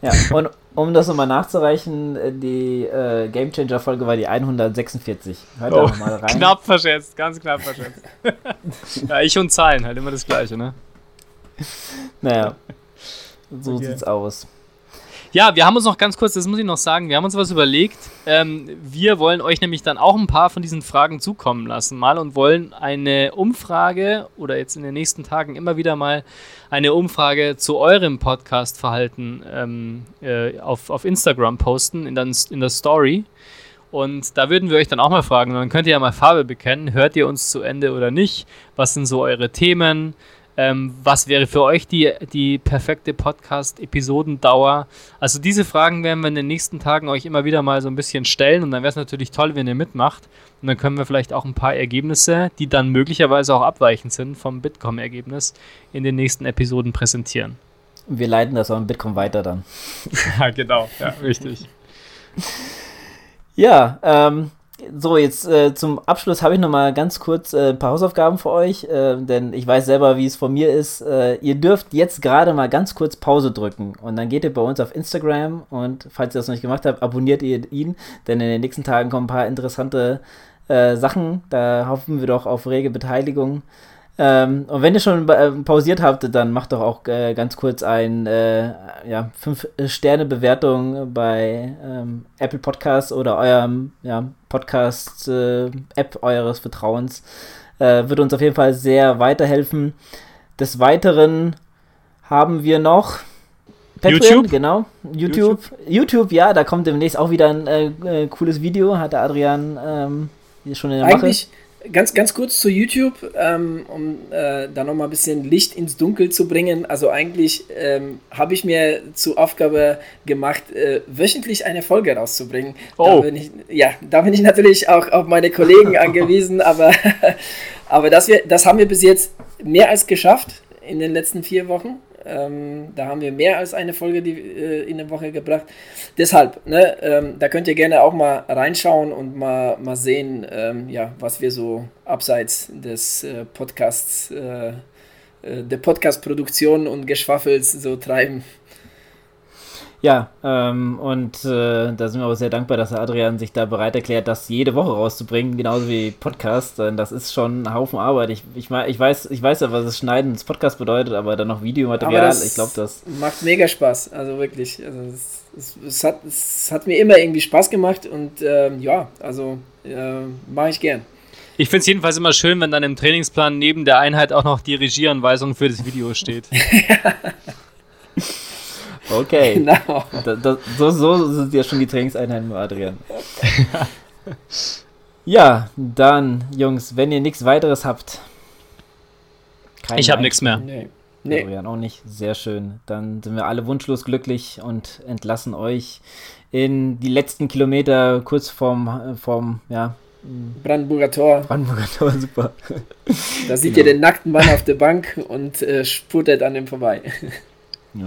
Ja, und um das nochmal nachzureichen, äh, die äh, Game Changer Folge war die 146. Hört oh, da nochmal rein. Knapp verschätzt, ganz knapp verschätzt. [laughs] ja, ich und Zahlen, halt immer das Gleiche, ne? Naja, so okay. sieht's aus. Ja, wir haben uns noch ganz kurz, das muss ich noch sagen, wir haben uns was überlegt. Ähm, wir wollen euch nämlich dann auch ein paar von diesen Fragen zukommen lassen mal und wollen eine Umfrage oder jetzt in den nächsten Tagen immer wieder mal eine Umfrage zu eurem Podcast-Verhalten ähm, äh, auf, auf Instagram posten, in der, in der Story. Und da würden wir euch dann auch mal fragen, dann könnt ihr ja mal Farbe bekennen. Hört ihr uns zu Ende oder nicht? Was sind so eure Themen? Ähm, was wäre für euch die, die perfekte Podcast-Episodendauer? Also diese Fragen werden wir in den nächsten Tagen euch immer wieder mal so ein bisschen stellen und dann wäre es natürlich toll, wenn ihr mitmacht. Und dann können wir vielleicht auch ein paar Ergebnisse, die dann möglicherweise auch abweichend sind vom Bitkom-Ergebnis, in den nächsten Episoden präsentieren. Wir leiten das auch im Bitkom weiter dann. [laughs] ja, genau, ja, richtig. [laughs] ja, ähm, so, jetzt äh, zum Abschluss habe ich noch mal ganz kurz äh, ein paar Hausaufgaben für euch, äh, denn ich weiß selber, wie es von mir ist. Äh, ihr dürft jetzt gerade mal ganz kurz Pause drücken und dann geht ihr bei uns auf Instagram und falls ihr das noch nicht gemacht habt, abonniert ihr ihn, denn in den nächsten Tagen kommen ein paar interessante äh, Sachen. Da hoffen wir doch auf rege Beteiligung. Ähm, und wenn ihr schon äh, pausiert habt, dann macht doch auch äh, ganz kurz ein äh, ja, 5-Sterne-Bewertung bei ähm, Apple Podcasts oder eurem ja, Podcast-App eures Vertrauens. Äh, wird uns auf jeden Fall sehr weiterhelfen. Des Weiteren haben wir noch Patreon, YouTube? genau. YouTube. YouTube. YouTube, ja, da kommt demnächst auch wieder ein äh, äh, cooles Video, hat der Adrian ähm, schon in der Eigentlich, Mache ganz, ganz kurz zu YouTube, ähm, um äh, da nochmal ein bisschen Licht ins Dunkel zu bringen. Also eigentlich ähm, habe ich mir zur Aufgabe gemacht, äh, wöchentlich eine Folge rauszubringen. Oh. Da bin ich, ja, da bin ich natürlich auch auf meine Kollegen [laughs] angewiesen, aber, [laughs] aber das, wir, das haben wir bis jetzt mehr als geschafft in den letzten vier Wochen. Ähm, da haben wir mehr als eine Folge die, äh, in der Woche gebracht. Deshalb, ne, ähm, da könnt ihr gerne auch mal reinschauen und mal, mal sehen, ähm, ja, was wir so abseits des äh, Podcasts, äh, äh der Podcast-Produktion und Geschwaffels so treiben. Ja, ähm, und äh, da sind wir aber sehr dankbar, dass Adrian sich da bereit erklärt, das jede Woche rauszubringen, genauso wie Podcast. Denn das ist schon ein Haufen Arbeit. Ich, ich, ich, weiß, ich weiß ja, was das Schneiden des Podcasts bedeutet, aber dann noch Videomaterial, ich glaube, das. Macht mega Spaß, also wirklich. Also es, es, es, hat, es hat mir immer irgendwie Spaß gemacht und ähm, ja, also äh, mache ich gern. Ich finde es jedenfalls immer schön, wenn dann im Trainingsplan neben der Einheit auch noch die Regieanweisung für das Video steht. [laughs] [laughs] Okay. [laughs] Genau. Da, da, so, so sind ja schon die Trainingseinheiten mit Adrian. [laughs] ja, dann, Jungs, wenn ihr nichts weiteres habt. Ich habe nichts mehr. Nee. Nee. Adrian auch nicht. Sehr schön. Dann sind wir alle wunschlos glücklich und entlassen euch in die letzten Kilometer kurz vorm, vorm ja, Brandenburger Tor. Brandenburger Tor, [laughs] super. Da seht genau. ihr den nackten Mann auf der Bank und äh, spurtet an ihm vorbei.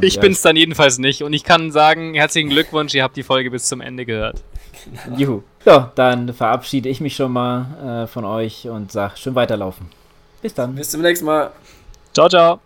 Ich ja. bin's dann jedenfalls nicht. Und ich kann sagen, herzlichen Glückwunsch, ihr habt die Folge bis zum Ende gehört. Juhu. Ja, dann verabschiede ich mich schon mal äh, von euch und sage, schön weiterlaufen. Bis dann. Bis zum nächsten Mal. Ciao, ciao.